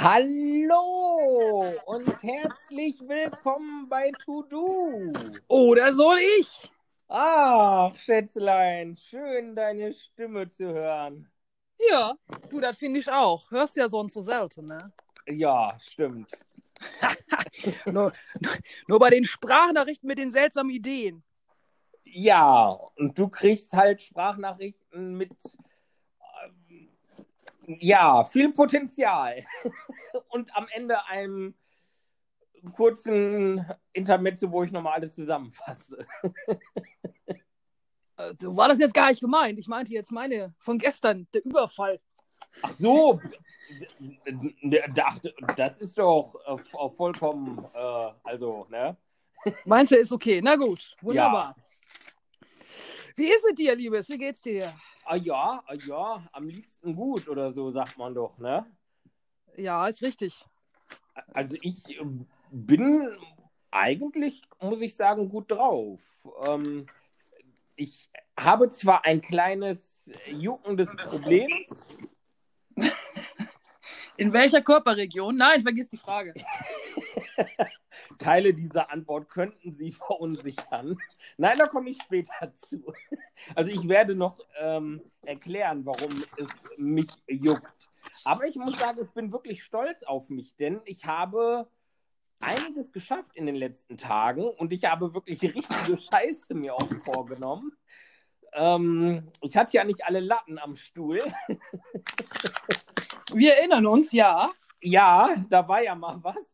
Hallo und herzlich willkommen bei To Do. Oder soll ich? Ach, Schätzlein, schön deine Stimme zu hören. Ja, du, das finde ich auch. Hörst ja sonst so selten, ne? Ja, stimmt. nur, nur bei den Sprachnachrichten mit den seltsamen Ideen. Ja, und du kriegst halt Sprachnachrichten mit ja, viel Potenzial. und am Ende einem kurzen Intermezzo, wo ich nochmal alles zusammenfasse. Äh, so war das jetzt gar nicht gemeint. Ich meinte jetzt meine von gestern, der Überfall. Ach so, das ist doch äh, vollkommen, äh, also, ne? Meinst du, ist okay? Na gut, wunderbar. Ja. Wie ist es dir, Liebes? Wie geht's dir? Ah ja, ah ja, am liebsten gut oder so, sagt man doch, ne? Ja, ist richtig. Also ich ähm, bin eigentlich, muss ich sagen, gut drauf. Ähm, ich habe zwar ein kleines juckendes Problem. In welcher Körperregion? Nein, vergiss die Frage. Teile dieser Antwort könnten Sie verunsichern. Nein, da komme ich später zu. Also ich werde noch ähm, erklären, warum es mich juckt. Aber ich muss sagen, ich bin wirklich stolz auf mich, denn ich habe einiges geschafft in den letzten Tagen und ich habe wirklich richtige Scheiße mir auch vorgenommen. Ähm, ich hatte ja nicht alle Latten am Stuhl. Wir erinnern uns, ja. Ja, da war ja mal was.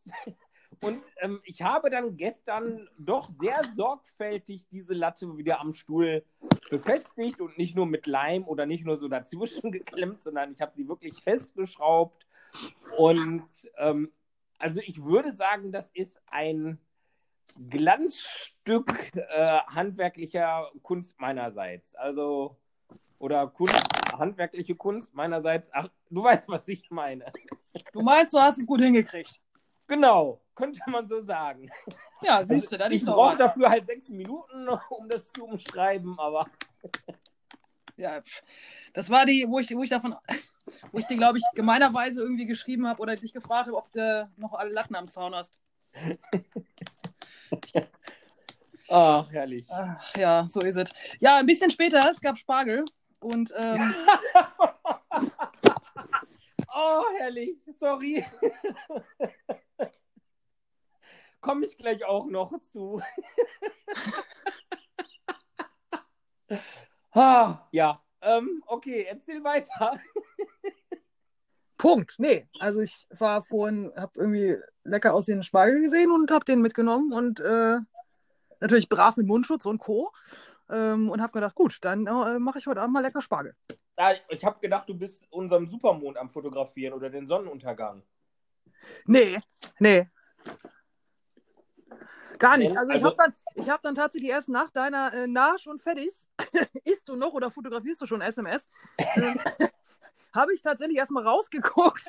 Und ähm, ich habe dann gestern doch sehr sorgfältig diese Latte wieder am Stuhl befestigt und nicht nur mit Leim oder nicht nur so dazwischen geklemmt, sondern ich habe sie wirklich festgeschraubt. Und ähm, also ich würde sagen, das ist ein Glanzstück äh, handwerklicher Kunst meinerseits. Also, oder Kunst, handwerkliche Kunst meinerseits. Ach, du weißt, was ich meine. Du meinst, du hast es gut hingekriegt. Genau, könnte man so sagen. Ja, siehst du, da Ich brauche dafür halt sechs Minuten, um das zu umschreiben, aber. Ja, das war die, wo ich, wo ich davon, wo ich dir, glaube ich, gemeinerweise irgendwie geschrieben habe oder dich gefragt habe, ob du noch alle Latten am Zaun hast. Ach, herrlich. Ach, ja, so ist es. Ja, ein bisschen später, es gab Spargel und. Ähm... oh, herrlich. Sorry. Komme ich gleich auch noch zu. ah, ja, ähm, okay, erzähl weiter. Punkt. Nee, also ich war vorhin, habe irgendwie lecker aussehenden Spargel gesehen und habe den mitgenommen und äh, natürlich brav mit Mundschutz und Co. Ähm, und habe gedacht, gut, dann äh, mache ich heute Abend mal lecker Spargel. Ich habe gedacht, du bist unseren Supermond am Fotografieren oder den Sonnenuntergang. Nee, nee. Gar nicht. Also, also ich habe dann, hab dann tatsächlich erst nach deiner äh, nah schon fertig, isst du noch oder fotografierst du schon SMS, ähm, habe ich tatsächlich erstmal rausgeguckt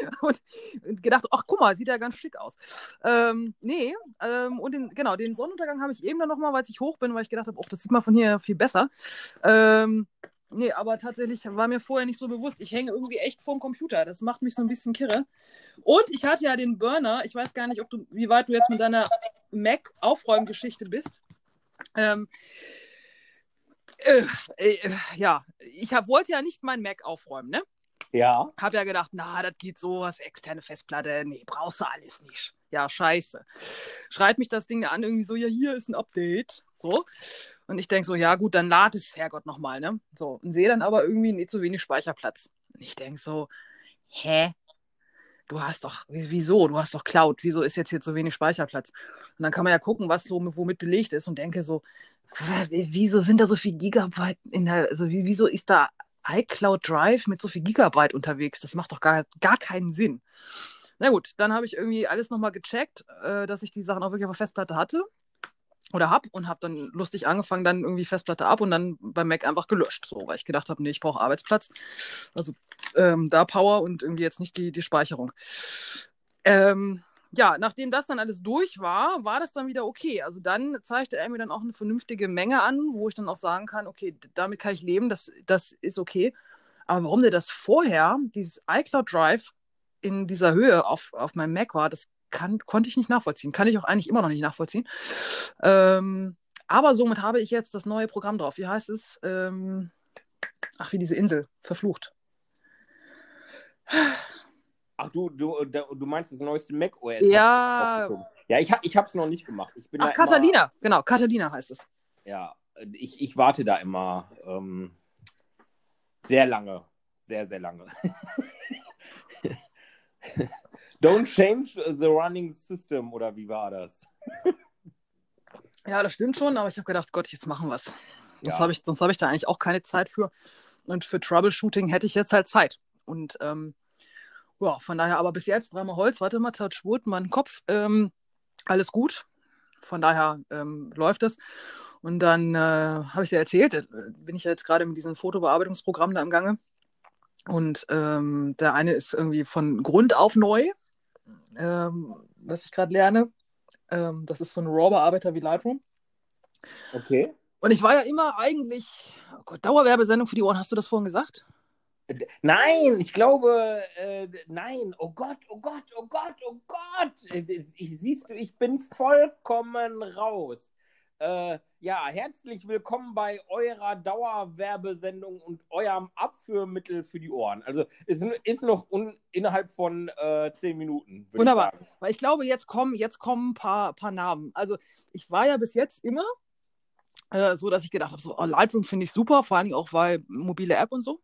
und gedacht, ach guck mal, sieht ja ganz schick aus. Ähm, nee, ähm, und den, genau, den Sonnenuntergang habe ich eben dann nochmal, weil ich hoch bin, weil ich gedacht habe, oh, das sieht man von hier viel besser. Ähm, Nee, aber tatsächlich war mir vorher nicht so bewusst. Ich hänge irgendwie echt vorm Computer. Das macht mich so ein bisschen kirre. Und ich hatte ja den Burner. Ich weiß gar nicht, ob du, wie weit du jetzt mit deiner Mac-Aufräumgeschichte bist. Ähm, äh, äh, ja, ich hab, wollte ja nicht mein Mac aufräumen, ne? Ja. Hab ja gedacht, na, das geht so, was externe Festplatte, nee, brauchst du alles nicht. Ja, scheiße. Schreit mich das Ding an, irgendwie so, ja, hier ist ein Update. So. Und ich denke so, ja, gut, dann lad es, Herrgott, nochmal, ne? So. Und sehe dann aber irgendwie nicht so wenig Speicherplatz. Und ich denke so, hä? Du hast doch, wieso? Du hast doch Cloud. Wieso ist jetzt hier so wenig Speicherplatz? Und dann kann man ja gucken, was so womit belegt ist und denke so, wieso sind da so viel Gigabyte in der, also wieso ist da iCloud Drive mit so viel Gigabyte unterwegs? Das macht doch gar, gar keinen Sinn. Na gut, dann habe ich irgendwie alles nochmal gecheckt, äh, dass ich die Sachen auch wirklich auf der Festplatte hatte oder hab und habe dann lustig angefangen, dann irgendwie Festplatte ab und dann beim Mac einfach gelöscht, so, weil ich gedacht habe, nee, ich brauche Arbeitsplatz. Also ähm, da Power und irgendwie jetzt nicht die, die Speicherung. Ähm, ja, nachdem das dann alles durch war, war das dann wieder okay. Also dann zeigte er mir dann auch eine vernünftige Menge an, wo ich dann auch sagen kann, okay, damit kann ich leben, das, das ist okay. Aber warum der das vorher, dieses iCloud Drive, in dieser Höhe auf, auf meinem Mac war, das kann, konnte ich nicht nachvollziehen. Kann ich auch eigentlich immer noch nicht nachvollziehen. Ähm, aber somit habe ich jetzt das neue Programm drauf. Wie heißt es? Ähm, ach, wie diese Insel. Verflucht. Ach, du, du, du meinst das neueste Mac OS? Ja. Ja, ich, ich habe es noch nicht gemacht. Ich bin ach, Catalina. Immer, genau, Catalina heißt es. Ja, ich, ich warte da immer ähm, sehr lange. Sehr, sehr lange. Don't change the running system, oder wie war das? ja, das stimmt schon, aber ich habe gedacht, Gott, jetzt machen wir es. Ja. Hab ich, sonst habe ich da eigentlich auch keine Zeit für. Und für Troubleshooting hätte ich jetzt halt Zeit. Und ähm, ja, von daher, aber bis jetzt dreimal Holz, warte mal, Touchwood, mein Kopf, ähm, alles gut. Von daher ähm, läuft es. Und dann äh, habe ich dir erzählt, äh, bin ich ja jetzt gerade mit diesem Fotobearbeitungsprogramm da im Gange. Und ähm, der eine ist irgendwie von Grund auf neu, ähm, was ich gerade lerne. Ähm, das ist so ein RAW-Bearbeiter wie Lightroom. Okay. Und ich war ja immer eigentlich, oh Gott, Dauerwerbesendung für die Ohren, hast du das vorhin gesagt? Nein, ich glaube, äh, nein, oh Gott, oh Gott, oh Gott, oh Gott. Ich, siehst du, ich bin vollkommen raus. Äh, ja, herzlich willkommen bei eurer Dauerwerbesendung und eurem Abführmittel für die Ohren. Also es ist noch un, innerhalb von äh, zehn Minuten. Wunderbar. Ich Weil ich glaube, jetzt kommen, jetzt kommen ein paar, paar Namen. Also ich war ja bis jetzt immer äh, so, dass ich gedacht habe, so oh, Lightroom finde ich super, vor allem auch weil mobile App und so.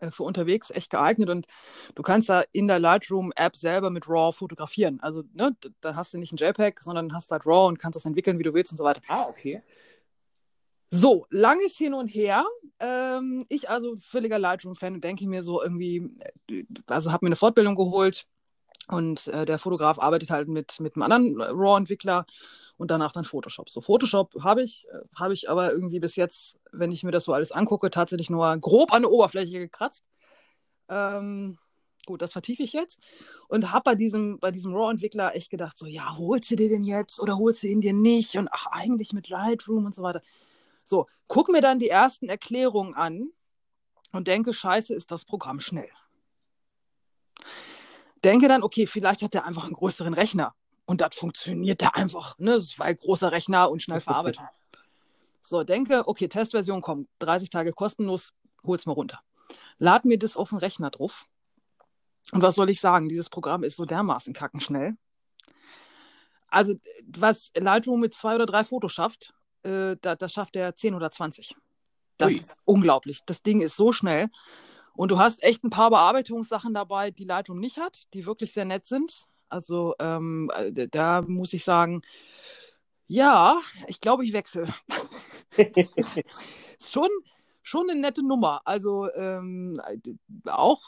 Äh, für unterwegs echt geeignet und du kannst da in der Lightroom-App selber mit RAW fotografieren. Also ne, da hast du nicht ein JPEG, sondern hast halt RAW und kannst das entwickeln, wie du willst und so weiter. Ah, okay. So, langes Hin und Her. Ähm, ich also völliger Lightroom-Fan denke mir so irgendwie, äh, also habe mir eine Fortbildung geholt und äh, der Fotograf arbeitet halt mit, mit einem anderen RAW-Entwickler und danach dann Photoshop. So, Photoshop habe ich, äh, habe ich aber irgendwie bis jetzt, wenn ich mir das so alles angucke, tatsächlich nur grob an der Oberfläche gekratzt. Ähm, gut, das vertiefe ich jetzt. Und habe bei diesem, bei diesem RAW-Entwickler echt gedacht, so, ja, holst du dir den jetzt oder holst du ihn dir nicht? Und ach, eigentlich mit Lightroom und so weiter. So, guck mir dann die ersten Erklärungen an und denke, scheiße, ist das Programm schnell. Denke dann, okay, vielleicht hat er einfach einen größeren Rechner und das funktioniert da einfach, ne? Weil großer Rechner und schnell verarbeitet. so, denke, okay, Testversion kommt, 30 Tage kostenlos, hol's mal runter. Lad mir das auf den Rechner drauf. Und was soll ich sagen? Dieses Programm ist so dermaßen kackenschnell. Also, was Lightroom mit zwei oder drei Fotos schafft, äh, da, da schafft er 10 oder 20. Das Ui. ist unglaublich. Das Ding ist so schnell. Und du hast echt ein paar Bearbeitungssachen dabei, die Lightroom nicht hat, die wirklich sehr nett sind. Also ähm, äh, da muss ich sagen, ja, ich glaube, ich wechsle. schon, schon eine nette Nummer. Also ähm, auch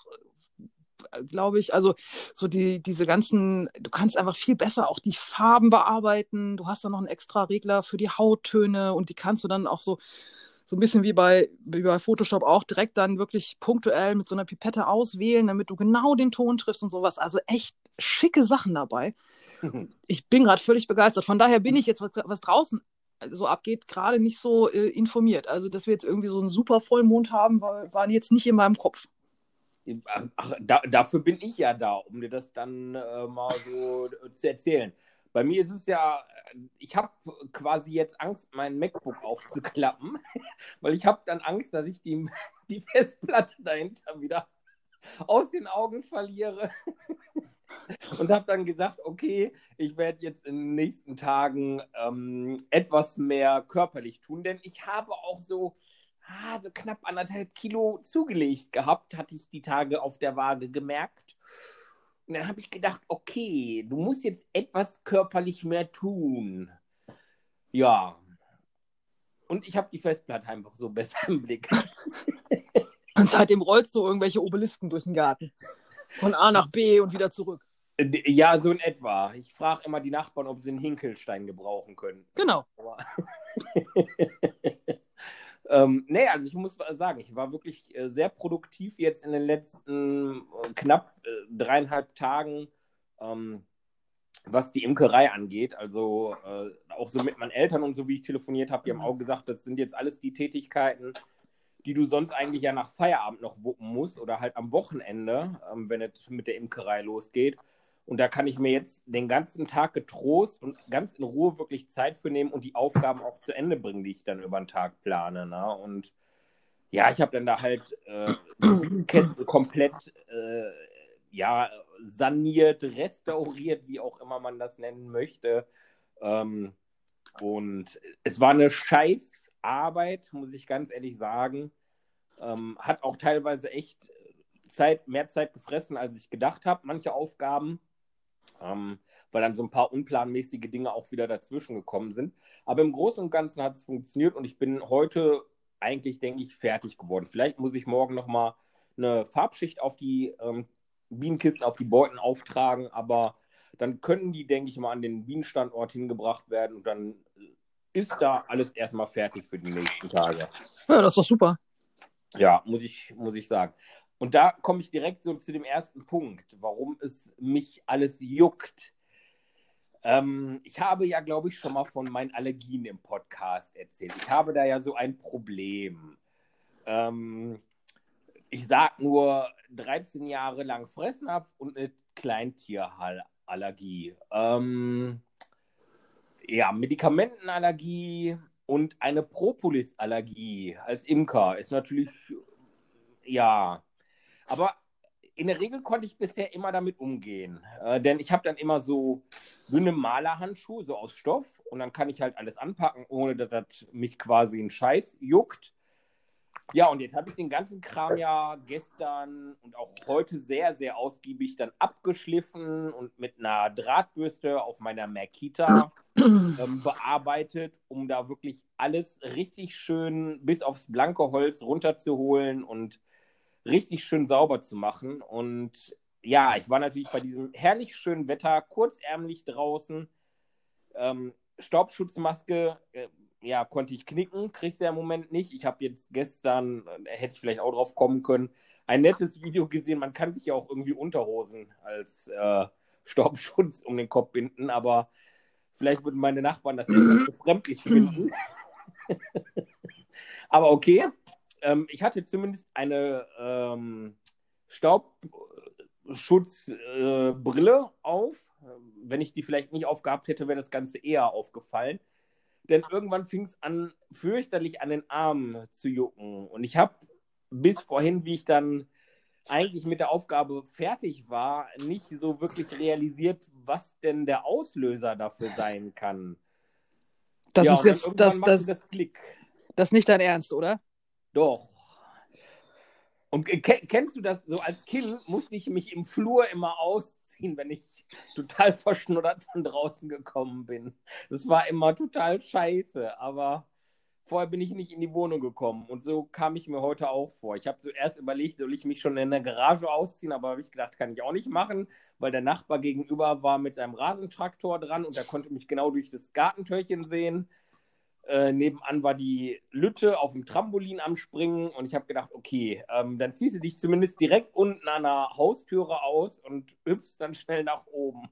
glaube ich, also so die, diese ganzen, du kannst einfach viel besser auch die Farben bearbeiten. Du hast dann noch einen extra Regler für die Hauttöne und die kannst du dann auch so so ein bisschen wie bei, wie bei Photoshop auch direkt dann wirklich punktuell mit so einer Pipette auswählen, damit du genau den Ton triffst und sowas. Also echt schicke Sachen dabei. Mhm. Ich bin gerade völlig begeistert. Von daher bin ich jetzt, was, was draußen so abgeht, gerade nicht so äh, informiert. Also, dass wir jetzt irgendwie so einen super Vollmond haben, war, waren jetzt nicht in meinem Kopf. Ach, da, dafür bin ich ja da, um dir das dann äh, mal so zu erzählen. Bei mir ist es ja, ich habe quasi jetzt Angst, mein MacBook aufzuklappen, weil ich habe dann Angst, dass ich die, die Festplatte dahinter wieder aus den Augen verliere. Und habe dann gesagt, okay, ich werde jetzt in den nächsten Tagen ähm, etwas mehr körperlich tun, denn ich habe auch so, ah, so knapp anderthalb Kilo zugelegt gehabt, hatte ich die Tage auf der Waage gemerkt. Und dann habe ich gedacht, okay, du musst jetzt etwas körperlich mehr tun. Ja. Und ich habe die Festplatte einfach so besser im Blick. Und seitdem rollst du irgendwelche Obelisken durch den Garten. Von A nach B und wieder zurück. Ja, so in etwa. Ich frage immer die Nachbarn, ob sie einen Hinkelstein gebrauchen können. Genau. Ähm, nee, also ich muss sagen, ich war wirklich äh, sehr produktiv jetzt in den letzten äh, knapp äh, dreieinhalb Tagen, ähm, was die Imkerei angeht. Also äh, auch so mit meinen Eltern und so, wie ich telefoniert habe, die haben auch gesagt, das sind jetzt alles die Tätigkeiten, die du sonst eigentlich ja nach Feierabend noch wuppen musst oder halt am Wochenende, ähm, wenn es mit der Imkerei losgeht. Und da kann ich mir jetzt den ganzen Tag getrost und ganz in Ruhe wirklich Zeit für nehmen und die Aufgaben auch zu Ende bringen, die ich dann über den Tag plane. Ne? Und ja, ich habe dann da halt äh, Kästen komplett äh, ja, saniert, restauriert, wie auch immer man das nennen möchte. Ähm, und es war eine Scheißarbeit, muss ich ganz ehrlich sagen. Ähm, hat auch teilweise echt Zeit, mehr Zeit gefressen, als ich gedacht habe, manche Aufgaben ähm, weil dann so ein paar unplanmäßige Dinge auch wieder dazwischen gekommen sind. Aber im Großen und Ganzen hat es funktioniert und ich bin heute eigentlich, denke ich, fertig geworden. Vielleicht muss ich morgen nochmal eine Farbschicht auf die ähm, Bienenkisten, auf die Beuten auftragen, aber dann können die, denke ich mal, an den Bienenstandort hingebracht werden und dann ist da alles erstmal fertig für die nächsten Tage. Ja, das ist doch super. Ja, muss ich, muss ich sagen. Und da komme ich direkt so zu dem ersten Punkt, warum es mich alles juckt. Ähm, ich habe ja, glaube ich, schon mal von meinen Allergien im Podcast erzählt. Ich habe da ja so ein Problem. Ähm, ich sage nur 13 Jahre lang Fressnapf und eine Kleintierallergie. Ähm, ja, Medikamentenallergie und eine Propolis-Allergie als Imker ist natürlich, ja, aber in der Regel konnte ich bisher immer damit umgehen. Äh, denn ich habe dann immer so dünne Malerhandschuhe, so aus Stoff. Und dann kann ich halt alles anpacken, ohne dass das mich quasi ein Scheiß juckt. Ja, und jetzt habe ich den ganzen Kram ja gestern und auch heute sehr, sehr ausgiebig dann abgeschliffen und mit einer Drahtbürste auf meiner Makita ähm, bearbeitet, um da wirklich alles richtig schön bis aufs blanke Holz runterzuholen und richtig schön sauber zu machen. Und ja, ich war natürlich bei diesem herrlich schönen Wetter, kurzärmlich draußen. Ähm, Staubschutzmaske, äh, ja, konnte ich knicken, kriege sie ja im Moment nicht. Ich habe jetzt gestern, äh, hätte ich vielleicht auch drauf kommen können, ein nettes Video gesehen. Man kann sich ja auch irgendwie Unterhosen als äh, Staubschutz um den Kopf binden, aber vielleicht würden meine Nachbarn das befremdlich finden. aber okay, ähm, ich hatte zumindest eine ähm, Staubschutzbrille äh, auf. Wenn ich die vielleicht nicht aufgehabt hätte, wäre das Ganze eher aufgefallen. Denn irgendwann fing es an, fürchterlich an den Armen zu jucken. Und ich habe bis vorhin, wie ich dann eigentlich mit der Aufgabe fertig war, nicht so wirklich realisiert, was denn der Auslöser dafür sein kann. Das ja, ist jetzt das, das, das, das ist nicht dein Ernst, oder? Doch. Und kennst du das so als Kind musste ich mich im Flur immer ausziehen, wenn ich total verschnuddert von draußen gekommen bin. Das war immer total scheiße, aber vorher bin ich nicht in die Wohnung gekommen und so kam ich mir heute auch vor. Ich habe zuerst überlegt, soll ich mich schon in der Garage ausziehen, aber habe ich gedacht, kann ich auch nicht machen, weil der Nachbar gegenüber war mit seinem Rasentraktor dran und er konnte mich genau durch das Gartentürchen sehen. Äh, nebenan war die Lütte auf dem Trampolin am Springen und ich habe gedacht, okay, ähm, dann ziehst du dich zumindest direkt unten an der Haustüre aus und hüpfst dann schnell nach oben.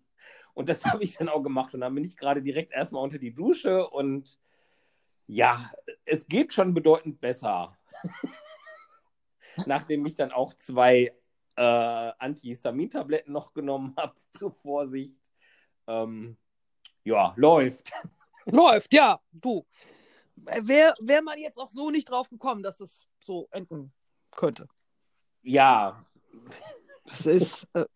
Und das habe ich dann auch gemacht und dann bin ich gerade direkt erstmal unter die Dusche und ja, es geht schon bedeutend besser. Nachdem ich dann auch zwei äh, Antihistamintabletten noch genommen habe, zur Vorsicht. Ähm, ja, läuft. Läuft, ja, du. Wäre wär man jetzt auch so nicht drauf gekommen, dass das so enden könnte. Ja. Das ist. Äh...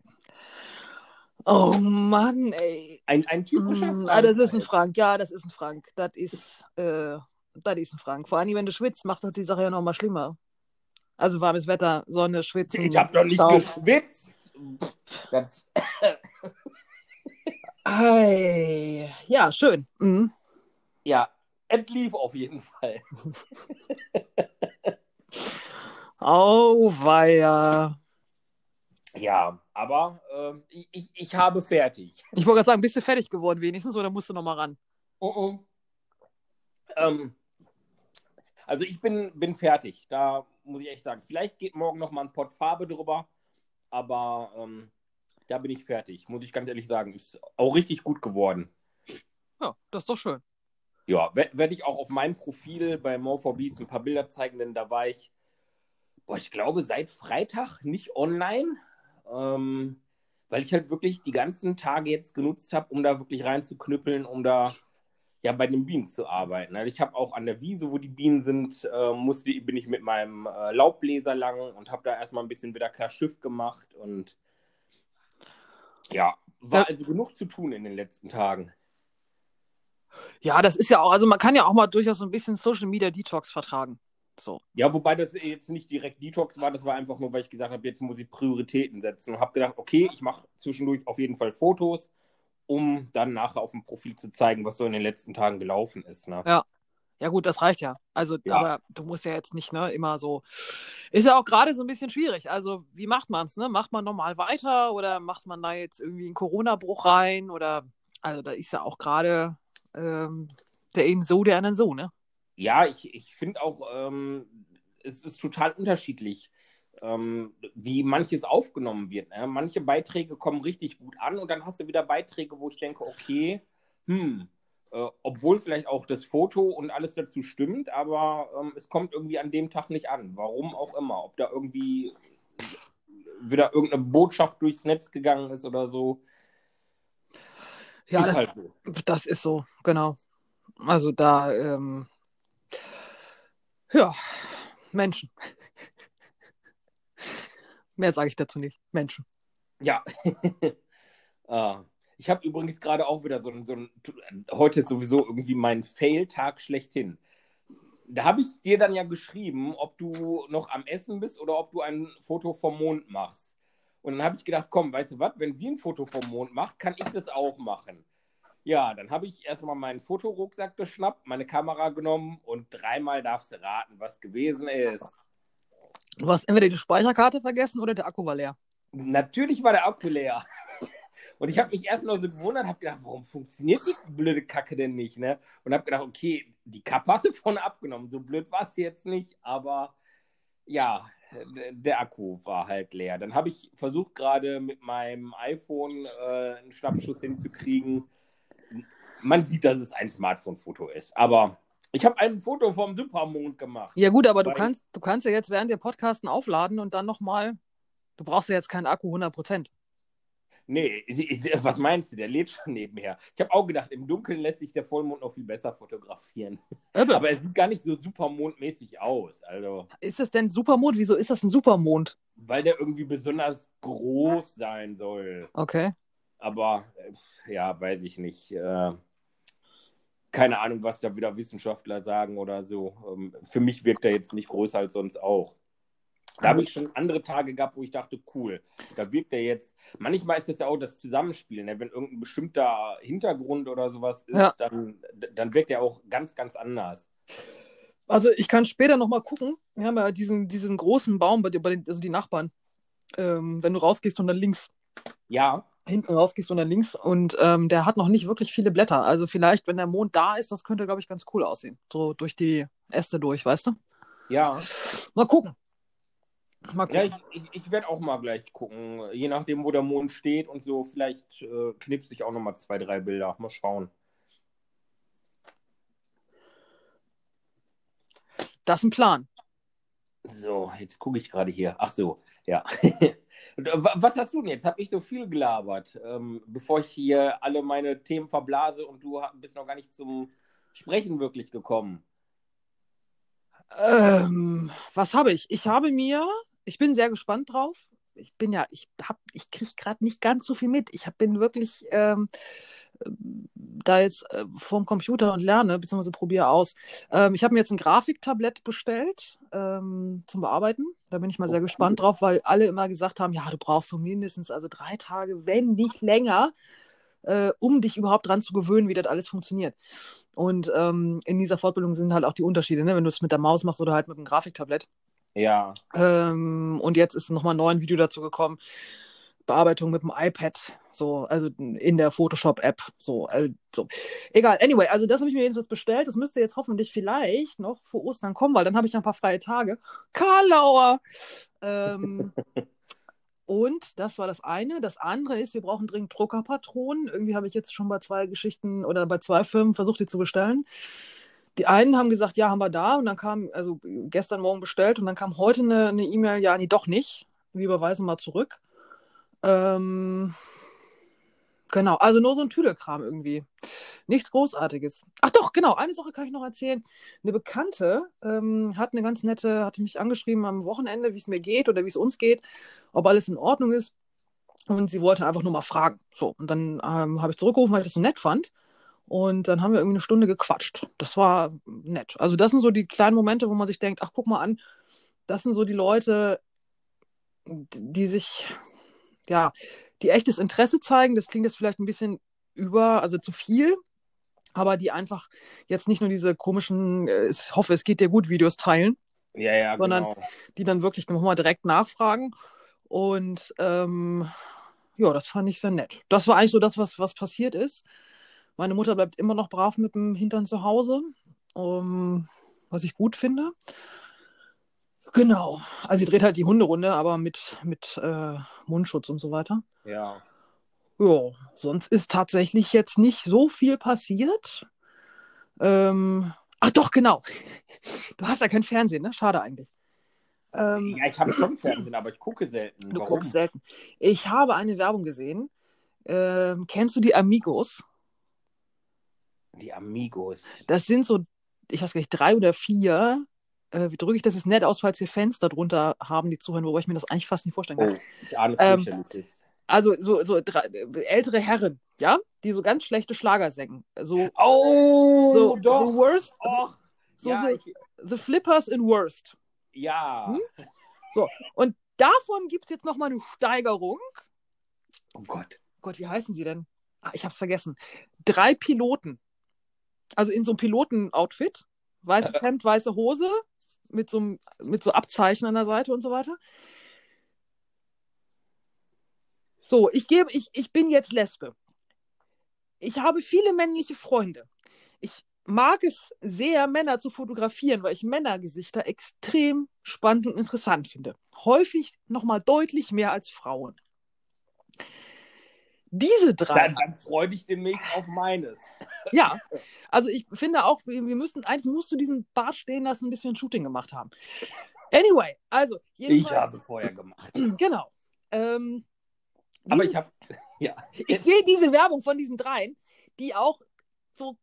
Oh Mann, ey. Ein, ein typischer mm, Ah, das ist ein Frank, ja, das ist ein Frank. Das ist, äh, das ist ein Frank. Vor allem, wenn du schwitzt, macht das die Sache ja noch mal schlimmer. Also warmes Wetter, Sonne, Schwitzen. Ich hab doch nicht Staub. geschwitzt. Das... Ei. Ja, schön. Mhm. Ja, es lief auf jeden Fall. Auweia. Ja, aber ähm, ich, ich, ich, habe fertig. Ich wollte gerade sagen, bist du fertig geworden wenigstens oder musst du noch mal ran? Oh, oh. Ähm, also ich bin, bin fertig. Da muss ich echt sagen. Vielleicht geht morgen noch mal ein Pott Farbe drüber, aber ähm, da bin ich fertig. Muss ich ganz ehrlich sagen. Ist auch richtig gut geworden. Ja, das ist doch schön. Ja, werde ich auch auf meinem Profil bei More4Beats ein paar Bilder zeigen, denn da war ich boah, ich glaube, seit Freitag nicht online, ähm, weil ich halt wirklich die ganzen Tage jetzt genutzt habe, um da wirklich reinzuknüppeln, um da ja bei den Bienen zu arbeiten. Also ich habe auch an der Wiese, wo die Bienen sind, äh, musste, bin ich mit meinem äh, Laubbläser lang und habe da erstmal ein bisschen wieder klar Schiff gemacht und ja, war also genug zu tun in den letzten Tagen. Ja, das ist ja auch, also man kann ja auch mal durchaus so ein bisschen Social Media Detox vertragen. So. Ja, wobei das jetzt nicht direkt Detox war, das war einfach nur, weil ich gesagt habe, jetzt muss ich Prioritäten setzen und habe gedacht, okay, ich mache zwischendurch auf jeden Fall Fotos, um dann nachher auf dem Profil zu zeigen, was so in den letzten Tagen gelaufen ist. Ne? Ja. Ja, gut, das reicht ja. Also, ja. aber du musst ja jetzt nicht, ne, immer so. Ist ja auch gerade so ein bisschen schwierig. Also, wie macht man es, ne? Macht man nochmal weiter oder macht man da jetzt irgendwie einen Corona-Bruch rein? Oder, also, da ist ja auch gerade ähm, der einen so, der anderen so, ne? Ja, ich, ich finde auch, ähm, es ist total unterschiedlich, ähm, wie manches aufgenommen wird. Ne? Manche Beiträge kommen richtig gut an und dann hast du wieder Beiträge, wo ich denke, okay, hm, äh, obwohl vielleicht auch das Foto und alles dazu stimmt, aber ähm, es kommt irgendwie an dem Tag nicht an. Warum auch immer. Ob da irgendwie wieder irgendeine Botschaft durchs Netz gegangen ist oder so. Ja, das, halt so. das ist so, genau. Also da, ähm, ja, Menschen. Mehr sage ich dazu nicht. Menschen. Ja. ah. Ich habe übrigens gerade auch wieder so ein, so ein, heute sowieso irgendwie mein Fail-Tag schlechthin. Da habe ich dir dann ja geschrieben, ob du noch am Essen bist oder ob du ein Foto vom Mond machst. Und dann habe ich gedacht, komm, weißt du was, wenn sie ein Foto vom Mond macht, kann ich das auch machen. Ja, dann habe ich erstmal meinen Fotorucksack geschnappt, meine Kamera genommen und dreimal darfst du raten, was gewesen ist. Du hast entweder die Speicherkarte vergessen oder der Akku war leer. Natürlich war der Akku leer. Und ich habe mich erst noch so gewundert, habe gedacht, warum funktioniert die blöde Kacke denn nicht, ne? Und habe gedacht, okay, die Kappe hast du vorne abgenommen. So blöd war es jetzt nicht, aber ja, der Akku war halt leer. Dann habe ich versucht gerade mit meinem iPhone äh, einen Schnappschuss hinzukriegen. Man sieht, dass es ein Smartphone-Foto ist, aber ich habe ein Foto vom Supermond gemacht. Ja gut, aber du kannst, du kannst ja jetzt während wir Podcasten aufladen und dann nochmal, du brauchst ja jetzt keinen Akku 100 Prozent. Nee, was meinst du? Der lädt schon nebenher. Ich habe auch gedacht, im Dunkeln lässt sich der Vollmond noch viel besser fotografieren. Aber, Aber er sieht gar nicht so supermondmäßig aus. Also, ist das denn Supermond? Wieso ist das ein Supermond? Weil der irgendwie besonders groß sein soll. Okay. Aber äh, ja, weiß ich nicht. Äh, keine Ahnung, was da wieder Wissenschaftler sagen oder so. Ähm, für mich wirkt er jetzt nicht größer als sonst auch. Da habe ich schon andere Tage gehabt, wo ich dachte, cool, da wirkt er jetzt. Manchmal ist es ja auch das Zusammenspielen. Ne? Wenn irgendein bestimmter Hintergrund oder sowas ist, ja. dann, dann wirkt er auch ganz, ganz anders. Also ich kann später nochmal gucken. Wir haben ja diesen, diesen großen Baum bei, dir, bei den, also die Nachbarn. Ähm, wenn du rausgehst und dann links. Ja. Hinten rausgehst und dann links. Und ähm, der hat noch nicht wirklich viele Blätter. Also vielleicht, wenn der Mond da ist, das könnte, glaube ich, ganz cool aussehen. So durch die Äste durch, weißt du? Ja. Mal gucken. Ja, ich, ich, ich werde auch mal gleich gucken. Je nachdem, wo der Mond steht und so, vielleicht äh, knipse ich auch noch mal zwei, drei Bilder. Mal schauen. Das ist ein Plan. So, jetzt gucke ich gerade hier. Ach so, ja. Äh, was hast du denn jetzt? Habe ich so viel gelabert, ähm, bevor ich hier alle meine Themen verblase und du bist noch gar nicht zum Sprechen wirklich gekommen? Ähm, was habe ich? Ich habe mir ich bin sehr gespannt drauf. Ich bin ja, ich hab, ich kriege gerade nicht ganz so viel mit. Ich hab, bin wirklich ähm, da jetzt äh, vorm Computer und lerne, beziehungsweise probiere aus. Ähm, ich habe mir jetzt ein Grafiktablett bestellt ähm, zum Bearbeiten. Da bin ich mal sehr gespannt drauf, weil alle immer gesagt haben, ja, du brauchst so mindestens also drei Tage, wenn nicht länger, äh, um dich überhaupt dran zu gewöhnen, wie das alles funktioniert. Und ähm, in dieser Fortbildung sind halt auch die Unterschiede, ne? wenn du es mit der Maus machst oder halt mit einem Grafiktablett. Ja. Ähm, und jetzt ist nochmal ein Video dazu gekommen. Bearbeitung mit dem iPad, so, also in der Photoshop-App, so, also, Egal, anyway, also das habe ich mir jedenfalls bestellt. Das müsste jetzt hoffentlich vielleicht noch vor Ostern kommen, weil dann habe ich ein paar freie Tage. Karlauer! Ähm, und das war das eine. Das andere ist, wir brauchen dringend Druckerpatronen. Irgendwie habe ich jetzt schon bei zwei Geschichten oder bei zwei Firmen versucht, die zu bestellen Die einen haben gesagt, ja, haben wir da. Und dann kam, also gestern Morgen bestellt und dann kam heute eine E-Mail, ja, nee, doch nicht. Wir überweisen mal zurück. Ähm, genau, also nur so ein Tüdelkram irgendwie. Nichts Großartiges. Ach doch, genau, eine Sache kann ich noch erzählen. Eine Bekannte ähm, hat eine ganz nette, hatte mich angeschrieben am Wochenende, wie es mir geht oder wie es uns geht, ob alles in Ordnung ist. Und sie wollte einfach nur mal fragen. So, und dann ähm, habe ich zurückgerufen, weil ich das so nett fand. Und dann haben wir irgendwie eine Stunde gequatscht. Das war nett. Also das sind so die kleinen Momente, wo man sich denkt, ach, guck mal an, das sind so die Leute, die sich, ja, die echtes Interesse zeigen. Das klingt jetzt vielleicht ein bisschen über, also zu viel, aber die einfach jetzt nicht nur diese komischen, äh, ich hoffe, es geht dir gut, Videos teilen, Ja, ja, sondern genau. die dann wirklich nochmal direkt nachfragen. Und ähm, ja, das fand ich sehr nett. Das war eigentlich so das, was, was passiert ist. Meine Mutter bleibt immer noch brav mit dem Hintern zu Hause, um, was ich gut finde. Genau. Also sie dreht halt die Hunderunde, aber mit, mit äh, Mundschutz und so weiter. Ja. Ja, sonst ist tatsächlich jetzt nicht so viel passiert. Ähm, ach doch, genau. Du hast ja kein Fernsehen, ne? Schade eigentlich. Ähm, Ja, ich habe schon Fernsehen, aber ich gucke selten. Du Warum? guckst selten. Ich habe eine Werbung gesehen. Ähm, kennst du die Amigos? Die Amigos. Das sind so, ich weiß gar nicht, drei oder vier. Äh, wie drücke ich das jetzt nett aus, falls wir Fenster drunter haben, die zuhören, wobei ich mir das eigentlich fast nicht vorstellen kann. Oh, ich ahne Ähm. Also so, so drei, äh, ältere Herren, ja, die so ganz schlechte Schlager singen. So, Oh, so doch. the worst, Och, so, ja, so ich, the flippers in worst. ja. Hm? Und davon gibt es jetzt nochmal eine Steigerung. Oh Gott. Gott, wie heißen sie denn? Ah, ich hab's vergessen. Drei Piloten. Also in so einem Piloten-Outfit. Weißes Hemd, weiße Hose, mit so, einem- mit so Abzeichen an der Seite und so weiter. So, ich gebe, ich, ich bin jetzt Lesbe. Ich habe viele männliche Freunde. Ich mag es sehr, Männer zu fotografieren, weil ich Männergesichter extrem spannend und interessant finde. Häufig nochmal deutlich mehr als Frauen. Diese drei. Dann, dann freu dich demnächst auf meines. Ja, also ich finde auch, wir, wir müssen, eigentlich musst du diesen Bart stehen lassen, bis wir ein Shooting gemacht haben. Anyway, also, Ich jedenfalls, habe vorher gemacht. genau. Ähm, Aber diese- ich habe. Ja. ich sehe diese Werbung von diesen dreien, die auch so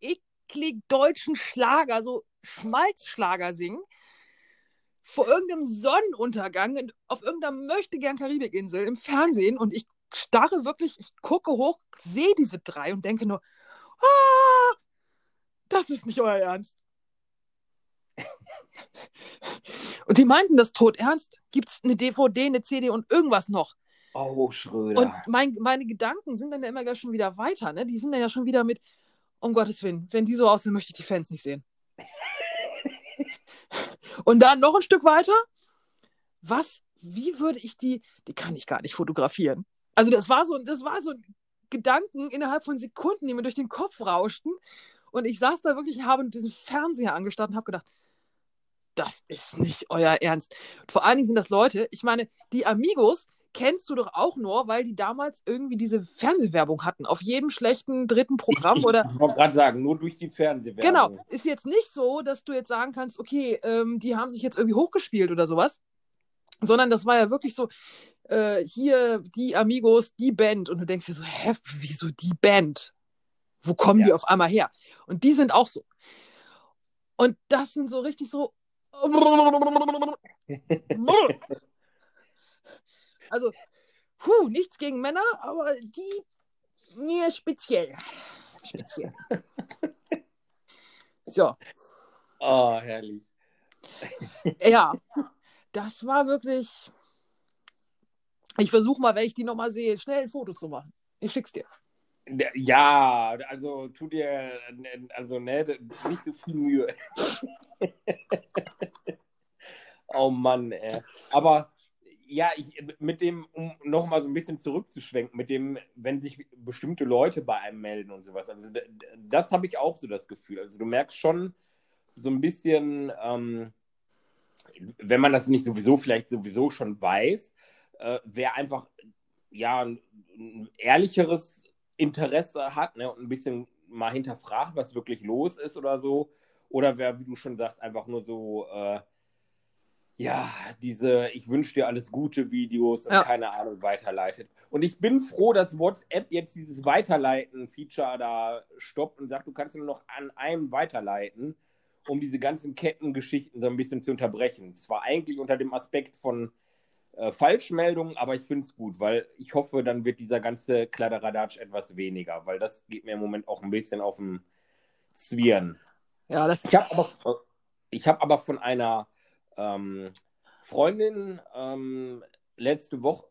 eklig deutschen Schlager, so Schmalzschlager singen, vor irgendeinem Sonnenuntergang auf irgendeiner möchtegern Karibikinsel im Fernsehen und ich starre wirklich, ich gucke hoch, sehe diese drei und denke nur, ah, das ist nicht euer Ernst. Und die meinten das tot ernst. Gibt es eine DVD, eine CD und irgendwas noch? Oh, Schröder. Und mein, meine Gedanken sind dann ja immer gleich schon wieder weiter, ne? Die sind dann ja schon wieder mit, um Gottes Willen, wenn die so aussehen, möchte ich die Fans nicht sehen. Und dann noch ein Stück weiter. Was, wie würde ich die, die kann ich gar nicht fotografieren. Also das war so, das war so Gedanken innerhalb von Sekunden, die mir durch den Kopf rauschten. Und ich saß da wirklich, habe diesen Fernseher angestarrt und habe gedacht, das ist nicht euer Ernst. Und vor allen Dingen sind das Leute, ich meine, die Amigos kennst du doch auch nur, weil die damals irgendwie diese Fernsehwerbung hatten. Auf jedem schlechten dritten Programm ich, oder. Ich wollte gerade sagen, nur durch die Fernsehwerbung. Genau. Ist jetzt nicht so, dass du jetzt sagen kannst, okay, ähm, die haben sich jetzt irgendwie hochgespielt oder sowas. Sondern das war ja wirklich so, äh, hier die Amigos, die Band. Und du denkst dir so, hä, wieso die Band? Wo kommen Ja. die auf einmal her? Und die sind auch so. Und das sind so richtig so. Also, puh, nichts gegen Männer, aber die mir speziell. Speziell. So, Oh, herrlich. ja, das war wirklich. Ich versuche mal, wenn ich die nochmal sehe, schnell ein Foto zu machen. Ich schick's dir. Ja, also tu dir also ne, nicht so viel Mühe. oh Mann, ey. Aber ja, ich mit dem, um nochmal so ein bisschen zurückzuschwenken, mit dem, wenn sich bestimmte Leute bei einem melden und sowas. Also das habe ich auch so das Gefühl. Also du merkst schon so ein bisschen, ähm, wenn man das nicht sowieso vielleicht sowieso schon weiß, äh, wer einfach ja ein, ein ehrlicheres Interesse hat ne, und ein bisschen mal hinterfragt, was wirklich los ist oder so. Oder wer, wie du schon sagst, einfach nur so, äh, ja, diese Ich wünsche dir alles Gute Videos und Ja. keine Ahnung weiterleitet. Und ich bin froh, dass WhatsApp jetzt dieses Weiterleiten-Feature da stoppt und sagt, du kannst nur noch an einem weiterleiten, um diese ganzen Kettengeschichten so ein bisschen zu unterbrechen. Zwar eigentlich unter dem Aspekt von äh, Falschmeldungen, aber ich finde es gut, weil ich hoffe, dann wird dieser ganze Kladderadatsch etwas weniger, weil das geht mir im Moment auch ein bisschen auf den Zwirn. Ja, das Ich habe aber, ich hab aber von einer ähm, Freundin ähm, letzte Woche,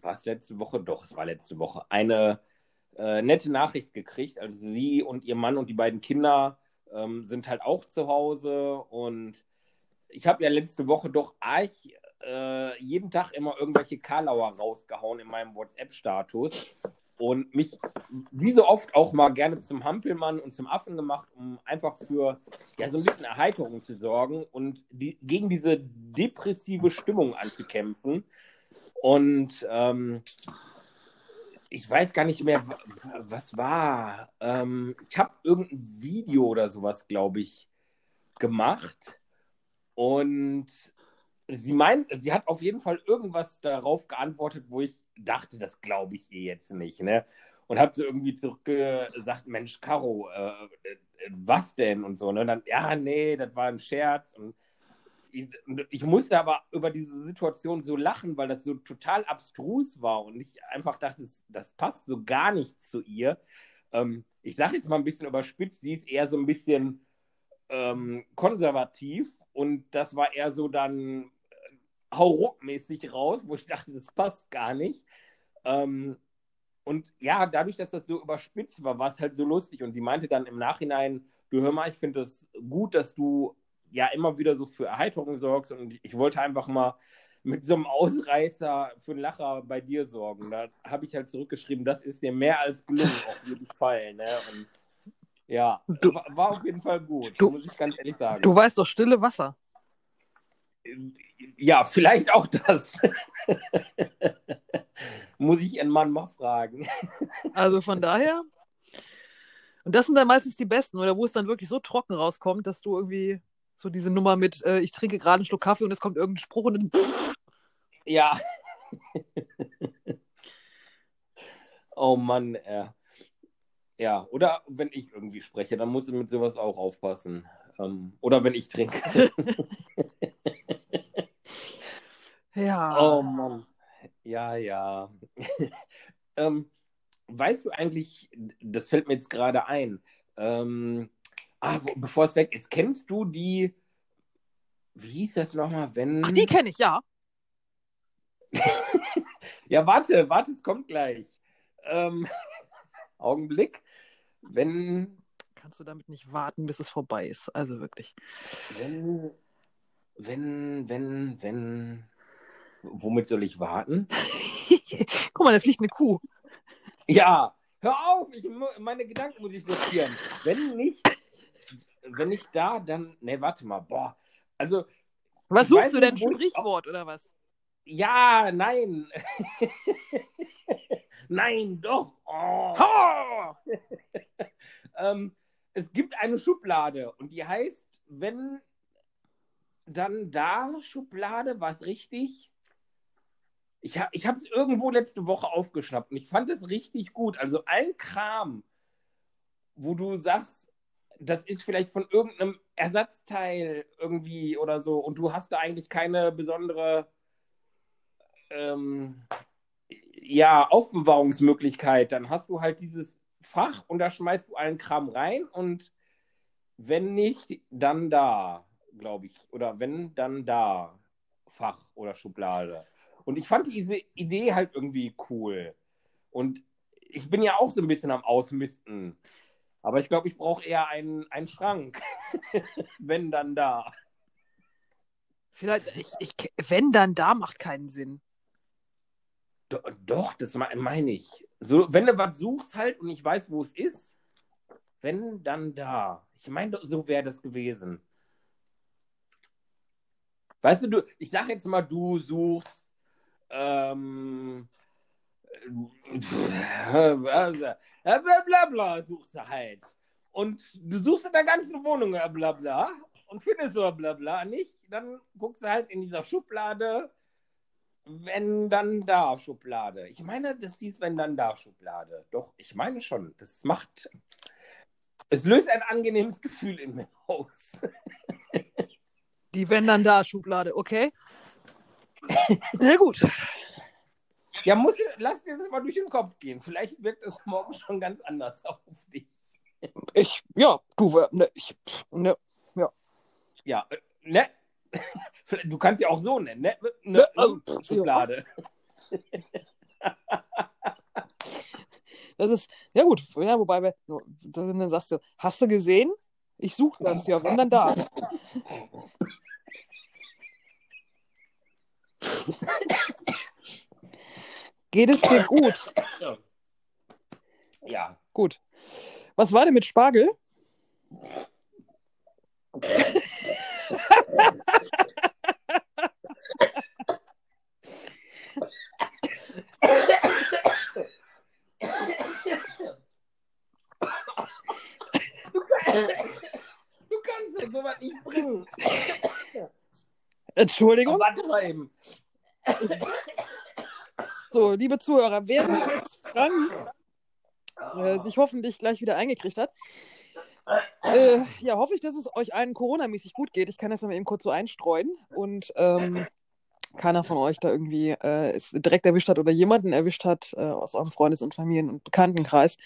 war es letzte Woche? Doch, es war letzte Woche, eine äh, nette Nachricht gekriegt. Also sie und ihr Mann und die beiden Kinder ähm, sind halt auch zu Hause und ich habe ja letzte Woche doch arg äh, jeden Tag immer irgendwelche Karlauer rausgehauen in meinem WhatsApp-Status und mich wie so oft auch mal gerne zum Hampelmann und zum Affen gemacht, um einfach für ja, so ein bisschen Erheiterung zu sorgen und die, gegen diese depressive Stimmung anzukämpfen. Und ähm, ich weiß gar nicht mehr, wa- was war. Ähm, ich habe irgendein Video oder sowas, glaube ich, gemacht. Und sie meint, sie hat auf jeden Fall irgendwas darauf geantwortet, wo ich dachte, das glaube ich ihr jetzt nicht, ne? Und habe so irgendwie zurückgesagt, Mensch, Caro, äh, äh, was denn und so, ne? Dann, ja, nee, das war ein Scherz und ich, ich musste aber über diese Situation so lachen, weil das so total abstrus war und ich einfach dachte, das, das passt so gar nicht zu ihr. Ähm, ich sage jetzt mal ein bisschen überspitzt, sie ist eher so ein bisschen ähm, konservativ und das war eher so dann hauruckmäßig raus, wo ich dachte, das passt gar nicht. Ähm, und ja, dadurch, dass das so überspitzt war, war es halt so lustig. Und sie meinte dann im Nachhinein, du hör mal, ich finde es das gut, dass du ja immer wieder so für Erheiterung sorgst. Und ich wollte einfach mal mit so einem Ausreißer für einen Lacher bei dir sorgen. Da habe ich halt zurückgeschrieben, das ist dir mehr als gelungen, auf jeden Fall. Ne? Und ja, Du- war, war auf jeden Fall gut, Du- muss ich ganz ehrlich sagen. du weißt doch, stille Wasser. Ja, vielleicht auch das. Muss ich ihren Mann mal fragen. Also von daher. Und das sind dann meistens die besten, oder wo es dann wirklich so trocken rauskommt, dass du irgendwie so diese Nummer mit, äh, ich trinke gerade einen Schluck Kaffee und es kommt irgendein Spruch und dann, pff, Ja. oh Mann, äh. Ja, oder wenn ich irgendwie spreche, dann muss ich mit sowas auch aufpassen. Ähm, oder wenn ich trinke. ja. Oh Mann. Ja, ja. ähm, weißt du eigentlich, das fällt mir jetzt gerade ein, ähm, ah, wo, bevor es weg ist, kennst du die, wie hieß das nochmal, wenn... Ach, die kenne ich, ja. Ja, warte, warte, es kommt gleich. Ähm, Augenblick. Wenn, Kannst du damit nicht warten, bis es vorbei ist. Also wirklich. wenn, wenn, wenn, wenn, womit soll ich warten? Guck mal, da fliegt eine Kuh. Ja, hör auf, ich, meine Gedanken muss ich sortieren. Wenn nicht, wenn nicht da, dann, ne, warte mal, boah. Also, Was suchst du denn? ich- Sprichwort oder was? ja, nein. nein, doch. Oh. Ha! Ähm, es gibt eine Schublade und die heißt, wenn dann da Schublade, war es richtig? Ich, ha, ich habe es irgendwo letzte Woche aufgeschnappt und ich fand es richtig gut. Also ein Kram, wo du sagst, das ist vielleicht von irgendeinem Ersatzteil irgendwie oder so und du hast da eigentlich keine besondere ähm, ja, Aufbewahrungsmöglichkeit, dann hast du halt dieses Fach und da schmeißt du allen Kram rein und wenn nicht, dann da, glaube ich. Oder wenn, dann da. Fach oder Schublade. Und ich fand diese Idee halt irgendwie cool. Und ich bin ja auch so ein bisschen am Ausmisten. Aber ich glaube, ich brauche eher einen, einen Schrank. wenn, dann da. Vielleicht, ich, ich, wenn dann da, macht keinen Sinn. Do, doch, das me- meine ich. So, wenn du was suchst halt und ich weiß, wo es ist, wenn, dann da. Ich meine, so wäre das gewesen. Weißt du, du ich sage jetzt mal, du suchst ähm, bla bla bla suchst du halt. Und du suchst in der ganzen Wohnung bla bla und findest so bla bla nicht, dann guckst du halt in dieser Schublade, wenn dann da Schublade. Ich meine, das hieß wenn dann da Schublade. Doch, ich meine schon, das macht. Es löst ein angenehmes Gefühl in mir aus. Die wenn dann da Schublade, okay? Na gut. Ja, muss, lass dir das mal durch den Kopf gehen. Vielleicht wirkt es morgen schon ganz anders auf dich. Ich, ja, du, ne, ich, ne, ja. Ja, äh, ne? Du kannst ja auch so nennen, ne? Ne, ne Schublade. Das ist, ja gut, ja, wobei, wir- dann sagst du, hast du gesehen? Ich suche das, ja, wenn dann da. Geht es dir gut? Ja. ja. Gut. Was war denn mit Spargel? Du kannst ja sowas nicht bringen. Entschuldigung. Warte mal eben. So, liebe Zuhörer, während jetzt Frank äh, sich hoffentlich gleich wieder eingekriegt hat, äh, ja, hoffe ich, dass es euch allen Corona-mäßig gut geht. Ich kann das mal eben kurz so einstreuen und ähm, keiner von euch da irgendwie äh, es direkt erwischt hat oder jemanden erwischt hat äh, aus eurem Freundes- und Familien- und Bekanntenkreis.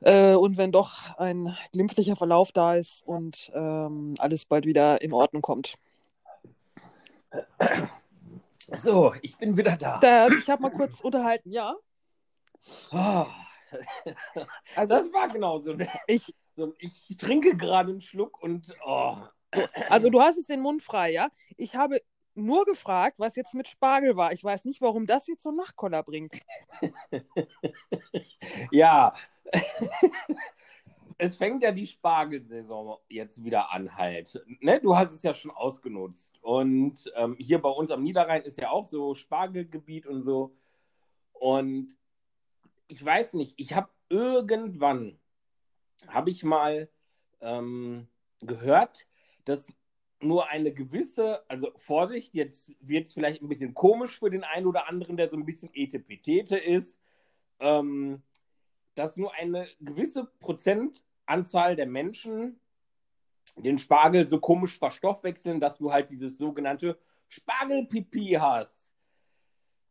Äh, und wenn doch ein glimpflicher Verlauf da ist und ähm, alles bald wieder in Ordnung kommt. So, ich bin wieder da. Da, ich habe mal kurz unterhalten, ja. Oh, Also das war genau so. ich, so. Ich trinke gerade einen Schluck und oh. Also du hast jetzt den Mund frei, ja? Ich habe nur gefragt, was jetzt mit Spargel war. Ich weiß nicht, warum das jetzt so Nachkoller bringt. Ja. es fängt ja die Spargelsaison jetzt wieder an halt. Ne? Du hast es ja schon ausgenutzt. Und ähm, hier bei uns am Niederrhein ist ja auch so Spargelgebiet und so. Und ich weiß nicht, ich habe irgendwann, habe ich mal ähm, gehört, dass nur eine gewisse, also Vorsicht, jetzt wird es vielleicht ein bisschen komisch für den einen oder anderen, der so ein bisschen Etepetete ist, ähm, dass nur eine gewisse Prozentanzahl der Menschen den Spargel so komisch verstoffwechseln, dass du halt dieses sogenannte Spargelpipi hast.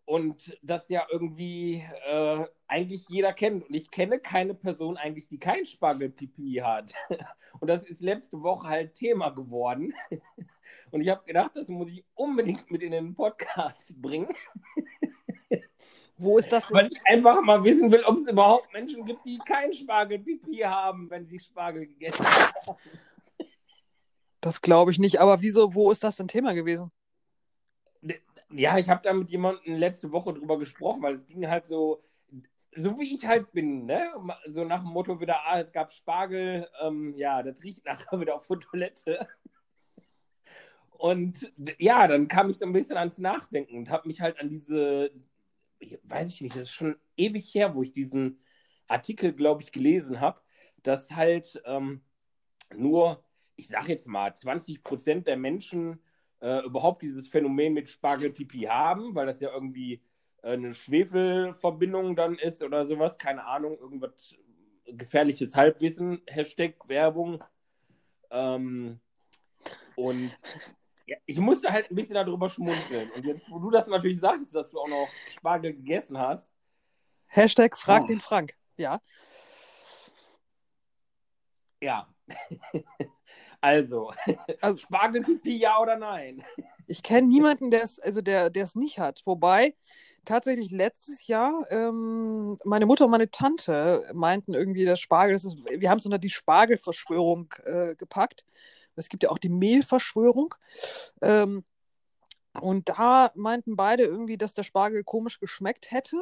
Und das ja irgendwie äh, eigentlich jeder kennt. Und ich kenne keine Person eigentlich, die kein Spargelpipi hat. Und das ist letzte Woche halt Thema geworden. Und ich habe gedacht, das muss ich unbedingt mit in den Podcast bringen. Wo ist das denn? Weil ich einfach mal wissen will, ob es überhaupt Menschen gibt, die kein Spargelpipi haben, wenn sie Spargel gegessen haben. Das glaube ich nicht. Aber wieso, wo ist das denn Thema gewesen? Ja, ich habe da mit jemandem letzte Woche drüber gesprochen, weil es ging halt so, so wie ich halt bin, ne? So nach dem Motto wieder, ah, es gab Spargel, ähm, ja, das riecht nachher wieder auf der Toilette. Und ja, dann kam ich so ein bisschen ans Nachdenken und habe mich halt an diese, weiß ich nicht, das ist schon ewig her, wo ich diesen Artikel, glaube ich, gelesen habe, dass halt ähm, nur, ich sage jetzt mal, 20 Prozent der Menschen äh, überhaupt dieses Phänomen mit Spargelpipi haben, weil das ja irgendwie äh, eine Schwefelverbindung dann ist oder sowas, keine Ahnung, irgendwas gefährliches Halbwissen, Hashtag Werbung. Ähm, und ja, ich musste halt ein bisschen darüber schmunzeln. Und jetzt, wo du das natürlich sagst, dass du auch noch Spargel gegessen hast. Hashtag frag Oh. den Frank. Ja. Ja. also, Also Spargelpipi, ja oder nein? ich kenne niemanden, der es, also der, der es nicht hat. Wobei tatsächlich letztes Jahr ähm, meine Mutter und meine Tante meinten irgendwie, dass Spargel, das ist, wir haben es unter die Spargelverschwörung äh, gepackt. Es gibt ja auch die Mehlverschwörung. Ähm, und da meinten beide irgendwie, dass der Spargel komisch geschmeckt hätte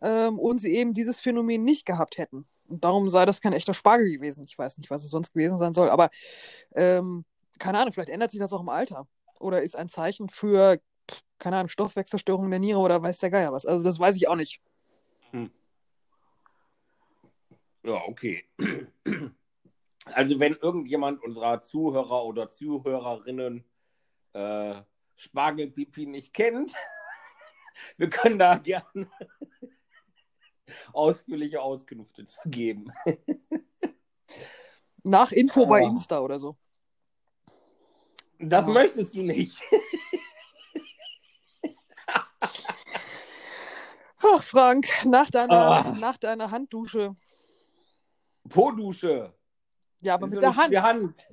ähm, und sie eben dieses Phänomen nicht gehabt hätten. Und darum sei das kein echter Spargel gewesen. Ich weiß nicht, was es sonst gewesen sein soll, aber ähm, keine Ahnung, vielleicht ändert sich das auch im Alter. Oder ist ein Zeichen für, keine Ahnung, Stoffwechselstörungen der Niere oder weiß der Geier was. Also das weiß ich auch nicht. Hm. Ja, okay. Also wenn irgendjemand unserer Zuhörer oder Zuhörerinnen äh, Spargelpipi nicht kennt, wir können da gerne ausführliche Auskünfte zu geben. Nach Info bei Oh. Insta oder so. Das Ja. möchtest du nicht. Ach, Frank, nach deiner, Ah. nach deiner Handdusche. Po-Dusche. Ja, aber Das mit der Hand. Die Hand.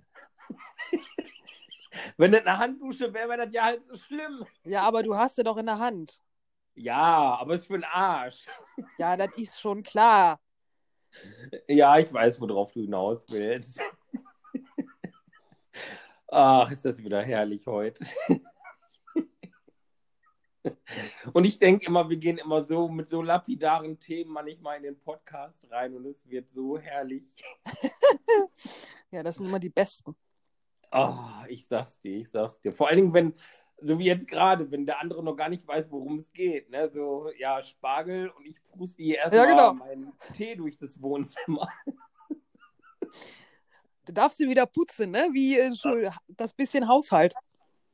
Wenn das eine Handdusche wäre, wäre das ja halt so schlimm. Ja, aber du hast sie doch in der Hand. Ja, aber es ist für den Arsch. Ja, das ist schon klar. Ja, ich weiß, worauf du hinaus willst. Ach, ist das wieder herrlich heute. Und ich denke immer, wir gehen immer so mit so lapidaren Themen manchmal in den Podcast rein und es wird so herrlich. Ja, das sind immer die besten. Oh, ich sag's dir, ich sag's dir. Vor allen Dingen, wenn, so wie jetzt gerade, wenn der andere noch gar nicht weiß, worum es geht. Ne? So, ja, Spargel und ich puste hier erstmal Ja, genau. meinen Tee durch das Wohnzimmer. Du darfst sie wieder putzen, ne? Wie äh, das bisschen Haushalt.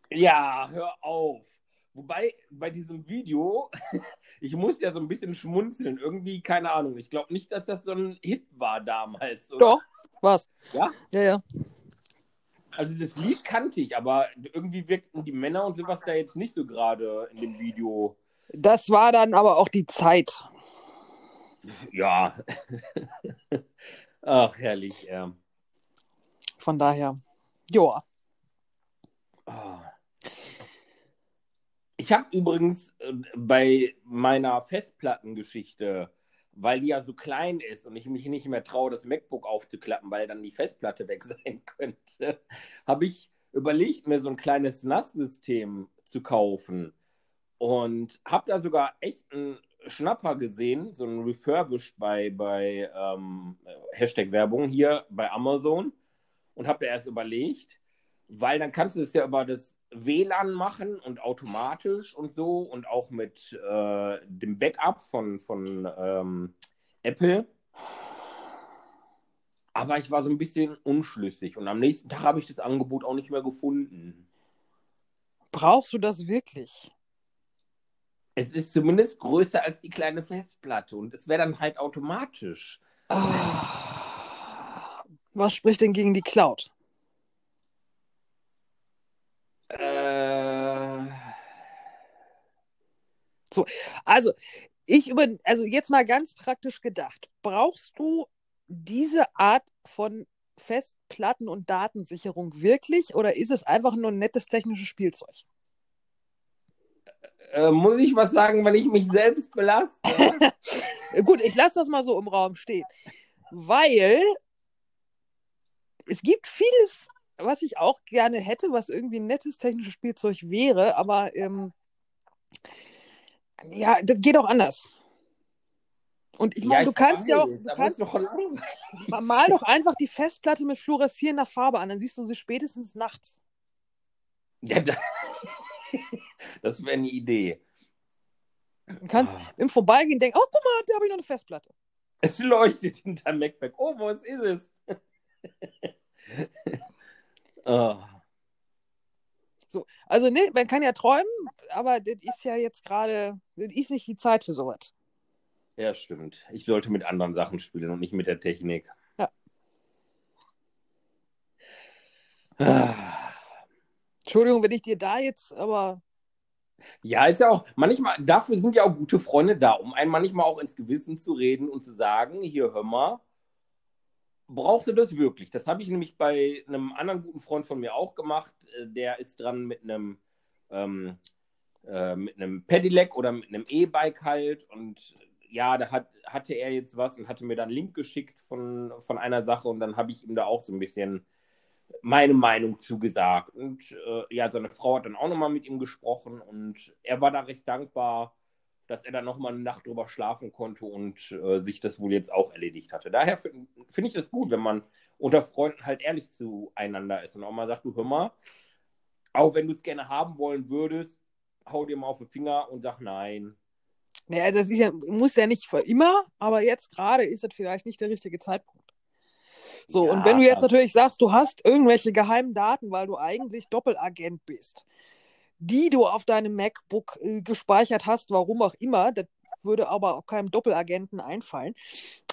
Ja, hör auf. Wobei bei diesem Video, ich muss ja so ein bisschen schmunzeln. Irgendwie, keine Ahnung. Ich glaube nicht, dass das so ein Hit war damals. Oder? Doch, was? Ja? Ja, ja. Also das Lied kannte ich, aber irgendwie wirkten die Männer und sowas da jetzt nicht so gerade in dem Video. Das war dann aber auch die Zeit. Ja. Ach, herrlich. Ja. Von daher. Joa. Ah. Ich habe übrigens äh, bei meiner Festplattengeschichte, weil die ja so klein ist und ich mich nicht mehr traue, das MacBook aufzuklappen, weil dann die Festplatte weg sein könnte, habe ich überlegt, mir so ein kleines NAS-System zu kaufen. Und habe da sogar echt einen Schnapper gesehen, so ein Refurbished bei, bei ähm, Hashtag Werbung hier bei Amazon. Und habe da erst überlegt, weil dann kannst du es ja über das WLAN machen und automatisch und so und auch mit äh, dem Backup von, von ähm, Apple. Aber ich war so ein bisschen unschlüssig und am nächsten Tag habe ich das Angebot auch nicht mehr gefunden. Brauchst du das wirklich? Es ist zumindest größer als die kleine Festplatte und es wäre dann halt automatisch. Ah. Was spricht denn gegen die Cloud? Also, ich über, also jetzt mal ganz praktisch gedacht. Brauchst du diese Art von Festplatten- und Datensicherung wirklich oder ist es einfach nur ein nettes technisches Spielzeug? äh, muss ich was sagen, wenn ich mich selbst belaste? Äh, Gut, ich lasse das mal so im Raum stehen. Weil es gibt vieles, was ich auch gerne hätte, was irgendwie ein nettes technisches Spielzeug wäre, aber ähm, ja, das geht auch anders. Und ich meine, du kannst ja auch, du kannst, doch mal doch einfach die Festplatte mit fluoreszierender Farbe an, dann siehst du sie spätestens nachts. Ja, da, das wäre eine Idee. Du kannst Ah. im Vorbeigehen denken, oh, guck mal, da habe ich noch eine Festplatte. Es leuchtet hinter MacBook. Oh, was ist es? Ah. So, also ne, man kann ja träumen, aber das ist ja jetzt gerade, das ist nicht die Zeit für sowas. Ja, stimmt. Ich sollte mit anderen Sachen spielen und nicht mit der Technik. Ja. Ah. Entschuldigung, wenn ich dir da jetzt, aber Ja, ist ja auch, manchmal, dafür sind ja auch gute Freunde da, um einen manchmal auch ins Gewissen zu reden und zu sagen, hier, hör mal, brauchst du das wirklich? Das habe ich nämlich bei einem anderen guten Freund von mir auch gemacht. Äh, Der ist dran mit einem, ähm, äh, mit einem Pedelec oder mit einem E-Bike halt und ja, da hat, hatte er jetzt was und hatte mir dann einen Link geschickt von, von einer Sache und dann habe ich ihm da auch so ein bisschen meine Meinung zugesagt. Und äh, ja, seine Frau hat dann auch nochmal mit ihm gesprochen und er war da recht dankbar, dass er dann nochmal eine Nacht drüber schlafen konnte und äh, sich das wohl jetzt auch erledigt hatte. Daher finde find ich das gut, wenn man unter Freunden halt ehrlich zueinander ist und auch mal sagt, du hör mal, auch wenn du es gerne haben wollen würdest, hau dir mal auf den Finger und sag nein. Naja, das ist ja, muss ja nicht für immer, aber jetzt gerade ist es vielleicht nicht der richtige Zeitpunkt. So, Ja. und wenn du jetzt natürlich sagst, du hast irgendwelche geheimen Daten, weil du eigentlich Doppelagent bist, die du auf deinem MacBook äh, gespeichert hast, warum auch immer, das würde aber auch keinem Doppelagenten einfallen.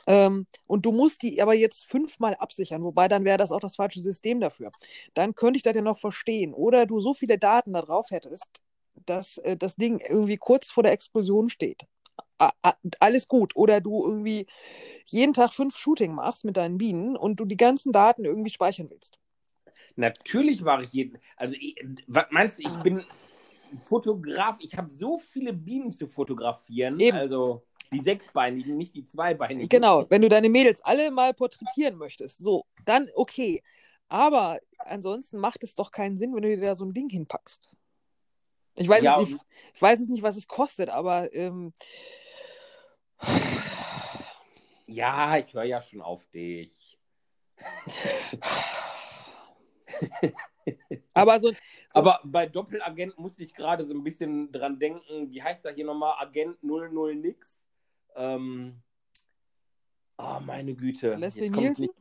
Ähm, und du musst die aber jetzt fünfmal absichern, wobei dann wäre das auch das falsche System dafür. Dann könnte ich das ja noch verstehen. Oder du so viele Daten da drauf hättest, dass äh, das Ding irgendwie kurz vor der Explosion steht. A alles gut. Oder du irgendwie jeden Tag fünf Shooting machst mit deinen Bienen und du die ganzen Daten irgendwie speichern willst. Natürlich war ich jeden. Also, ich, was meinst du, ich bin Fotograf, ich habe so viele Bienen zu fotografieren. Eben. Also die sechsbeinigen, nicht die zweibeinigen. Genau, wenn du deine Mädels alle mal porträtieren möchtest, so, dann okay. Aber ansonsten macht es doch keinen Sinn, wenn du dir da so ein Ding hinpackst. Ich weiß, Ja, es, nicht, ich weiß es nicht, was es kostet, aber ähm, Ja, ich höre ja schon auf dich. aber so, so Aber bei Doppelagent musste ich gerade so ein bisschen dran denken, wie heißt er hier nochmal? Agent 00 nix. Ähm, oh, meine Güte. Leslie Nielsen? nicht-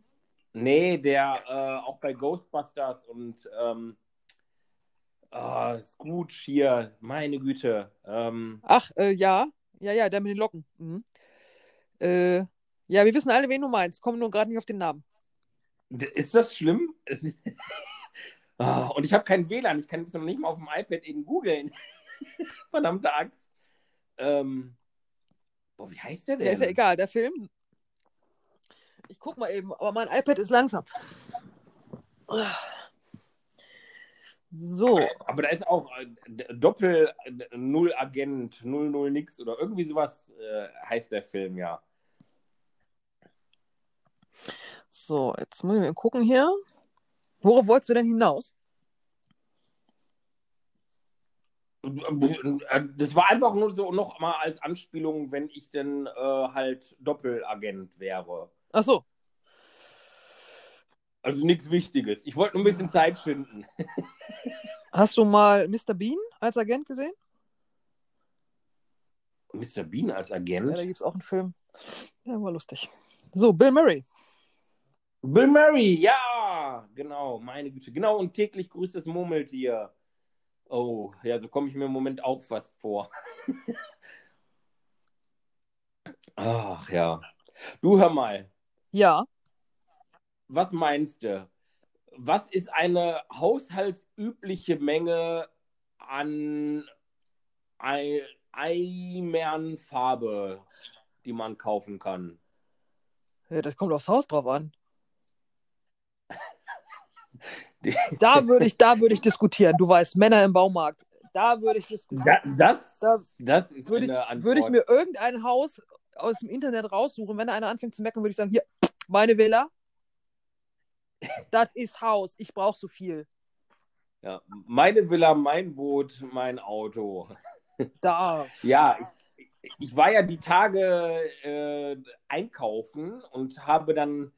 Nee, der äh, auch bei Ghostbusters und ähm, ah, Scrooge hier, meine Güte. Ähm, ach, äh, ja, ja, ja, der mit den Locken. Mhm. Äh, ja, wir wissen alle, wen du meinst, kommen nur gerade nicht auf den Namen. Ist das schlimm? Es. Ah, und ich habe kein WLAN, ich kann das noch nicht mal auf dem iPad eben googeln. Verdammte Axt. Ähm, boah, wie heißt der denn? Ja, ist ja egal, der Film. Ich guck mal eben, aber mein iPad ist langsam. So, Aber da ist auch äh, Doppel Null Agent, Null Null nix oder irgendwie sowas äh, heißt der Film ja. So, jetzt müssen wir gucken hier. Worauf wolltest du denn hinaus? Das war einfach nur so noch mal als Anspielung, wenn ich denn äh, halt Doppelagent wäre. Ach so, Also nichts Wichtiges. Ich wollte nur ein bisschen Zeit schinden. hast du mal Mr. Bean als Agent gesehen? Mr. Bean als Ja, da Agent? gibt es auch einen Film. Ja, war lustig. So, Bill Murray. Bill Murray, ja, genau, meine Güte. Genau, und täglich grüßt das Murmeltier. Oh, ja, so komme ich mir im Moment auch fast vor. Ach ja. Du hör mal, Ja, was meinst du? Was ist eine haushaltsübliche Menge an Ei- Eimern Farbe, die man kaufen kann? Ja, das kommt aufs Haus drauf an. Da würde ich, da würde ich diskutieren. Du weißt, Männer im Baumarkt. Da würde ich diskutieren. Da, das, Da das ist Würde eine ich, Antwort. würde ich mir irgendein Haus aus dem Internet raussuchen, wenn da einer anfängt zu meckern, würde ich sagen, hier, meine Villa. Das ist Haus. Ich brauche so viel. Ja, meine Villa, mein Boot, mein Auto. Da. Ja, ich, ich war ja die Tage äh, einkaufen und habe dann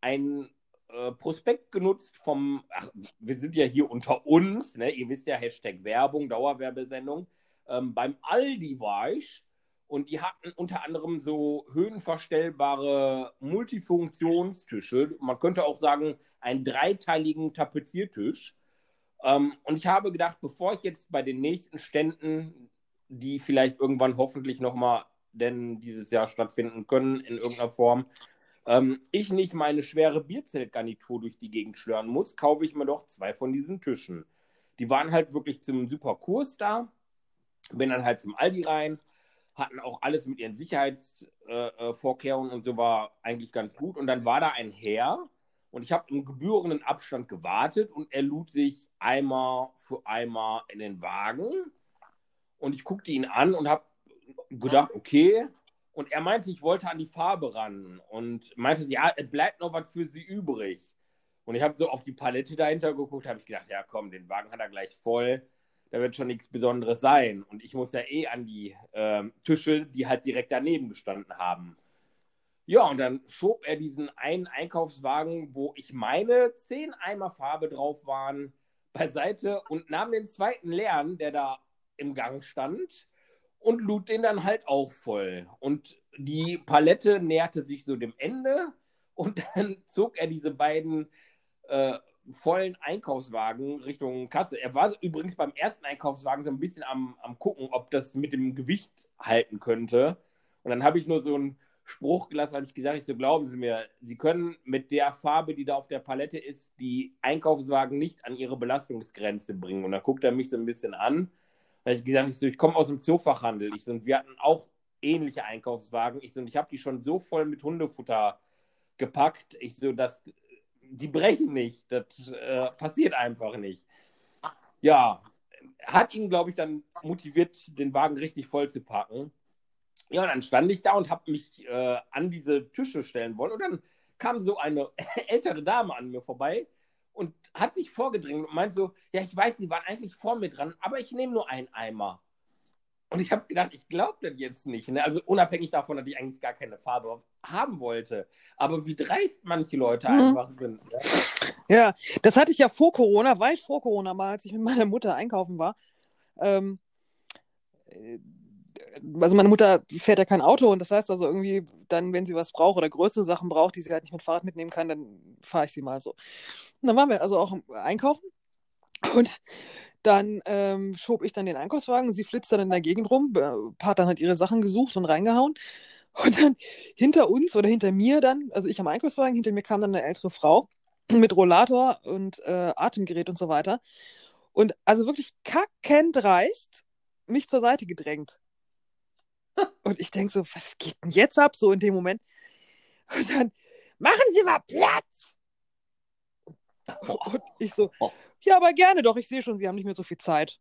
ein äh, Prospekt genutzt vom, ach, wir sind ja hier unter uns, ne? ihr wisst ja, Hashtag Werbung, Dauerwerbesendung. Ähm, beim Aldi war ich und die hatten unter anderem so höhenverstellbare Multifunktionstische. Man könnte auch sagen, einen dreiteiligen Tapeziertisch. Ähm, und ich habe gedacht, bevor ich jetzt bei den nächsten Ständen, die vielleicht irgendwann hoffentlich nochmal denn dieses Jahr stattfinden können in irgendeiner Form, ähm, ich nicht meine schwere Bierzeltgarnitur durch die Gegend schlören muss, kaufe ich mir doch zwei von diesen Tischen. Die waren halt wirklich zum super Kurs da. Bin dann halt zum Aldi rein, hatten auch alles mit ihren Sicherheitsvorkehrungen äh, und so war eigentlich ganz gut. Und dann war da ein Herr und ich habe im gebührenden Abstand gewartet und er lud sich einmal für einmal in den Wagen. Und ich guckte ihn an und habe gedacht, okay. Und er meinte, ich wollte an die Farbe ran und meinte, ja, es bleibt noch was für sie übrig. Und ich habe so auf die Palette dahinter geguckt, habe ich gedacht, ja komm, den Wagen hat er gleich voll. Da wird schon nichts Besonderes sein. Und ich muss ja eh an die ähm, Tische, die halt direkt daneben gestanden haben. Ja, und dann schob er diesen einen Einkaufswagen, wo ich meine zehn Eimer Farbe drauf waren, beiseite und nahm den zweiten leeren, der da im Gang stand, und lud den dann halt auch voll. Und die Palette näherte sich so dem Ende und dann zog er diese beiden äh, vollen Einkaufswagen Richtung Kasse. Er war übrigens beim ersten Einkaufswagen so ein bisschen am, am gucken, ob das mit dem Gewicht halten könnte. Und dann habe ich nur so einen Spruch gelassen, habe ich gesagt, ich so glauben Sie mir, Sie können mit der Farbe, die da auf der Palette ist, die Einkaufswagen nicht an ihre Belastungsgrenze bringen. Und dann guckt er mich so ein bisschen an. Habe ich gesagt, ich, so, ich komme aus dem Zoofachhandel. Ich so, und wir hatten auch ähnliche Einkaufswagen. Ich so, und ich habe die schon so voll mit Hundefutter gepackt. Ich so, dass die brechen nicht. Das äh, passiert einfach nicht. Ja, hat ihn, glaube ich, dann motiviert, den Wagen richtig voll zu packen. Ja, und dann stand ich da und habe mich äh, an diese Tische stellen wollen. Und dann kam so eine ältere Dame an mir vorbei hat sich vorgedrängt und meint so, ja, ich weiß, die waren eigentlich vor mir dran, aber ich nehme nur einen Eimer. Und ich habe gedacht, ich glaube das jetzt nicht. Ne? Also unabhängig davon, dass ich eigentlich gar keine Farbe haben wollte. Aber wie dreist manche Leute mhm. einfach sind. Ne? Ja, das hatte ich ja vor Corona, weit vor Corona mal, als ich mit meiner Mutter einkaufen war. Ähm, äh, also meine Mutter fährt ja kein Auto und das heißt also irgendwie dann, wenn sie was braucht oder größere Sachen braucht, die sie halt nicht mit Fahrrad mitnehmen kann, dann fahre ich sie mal so. Und dann waren wir also auch einkaufen und dann ähm, schob ich dann den Einkaufswagen, sie flitzt dann in der Gegend rum, hat dann halt ihre Sachen gesucht und reingehauen. Und dann hinter uns oder hinter mir dann, also ich am Einkaufswagen, hinter mir kam dann eine ältere Frau mit Rollator und äh, Atemgerät und so weiter. Und also wirklich kackend dreist mich zur Seite gedrängt. Und ich denke so, was geht denn jetzt ab, so in dem Moment? Und dann, machen Sie mal Platz! Und ich so, ja, aber gerne doch, ich sehe schon, Sie haben nicht mehr so viel Zeit.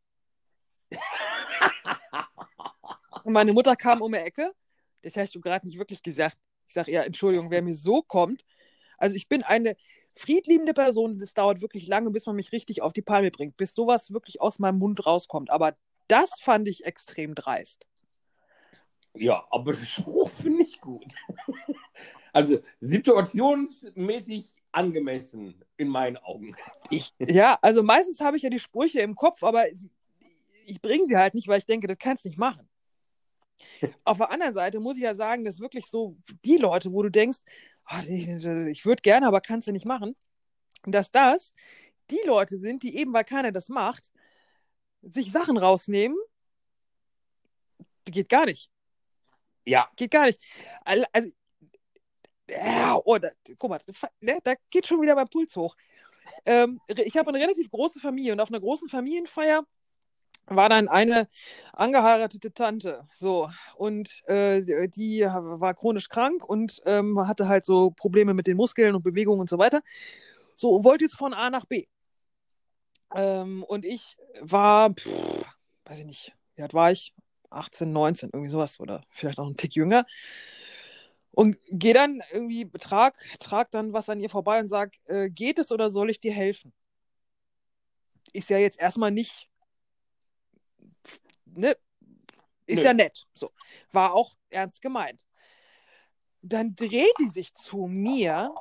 Und meine Mutter kam um die Ecke. Das hast du gerade nicht wirklich gesagt. Ich sage, ja, Entschuldigung, wer mir so kommt. Also ich bin eine friedliebende Person. Das dauert wirklich lange, bis man mich richtig auf die Palme bringt, bis sowas wirklich aus meinem Mund rauskommt. Aber das fand ich extrem dreist. Ja, aber der Spruch finde ich gut. Also situationsmäßig angemessen in meinen Augen. Ich, ja, also meistens habe ich ja die Sprüche im Kopf, aber ich bringe sie halt nicht, weil ich denke, das kannst du nicht machen. Auf der anderen Seite muss ich ja sagen, dass wirklich so die Leute, wo du denkst, oh, ich, ich würde gerne, aber kannst du nicht machen, dass das die Leute sind, die eben, weil keiner das macht, sich Sachen rausnehmen, geht gar nicht. Ja. Geht gar nicht. Also, ja, oh, da, guck mal, ne, da geht schon wieder mein Puls hoch. Ähm, ich habe eine relativ große Familie und auf einer großen Familienfeier war dann eine angeheiratete Tante. So, und äh, die war chronisch krank und ähm, hatte halt so Probleme mit den Muskeln und Bewegungen und so weiter. So, und wollte jetzt von A nach B. Ähm, und ich war, pff, weiß ich nicht, wie alt war ich? 18, 19, irgendwie sowas oder vielleicht auch ein Tick jünger. Und gehe dann irgendwie, trag, trag dann was an ihr vorbei und sag, äh, geht es oder soll ich dir helfen? Ist ja jetzt erstmal nicht, ne? Ist Nö. ja nett. So. War auch ernst gemeint. Dann dreht die sich zu mir.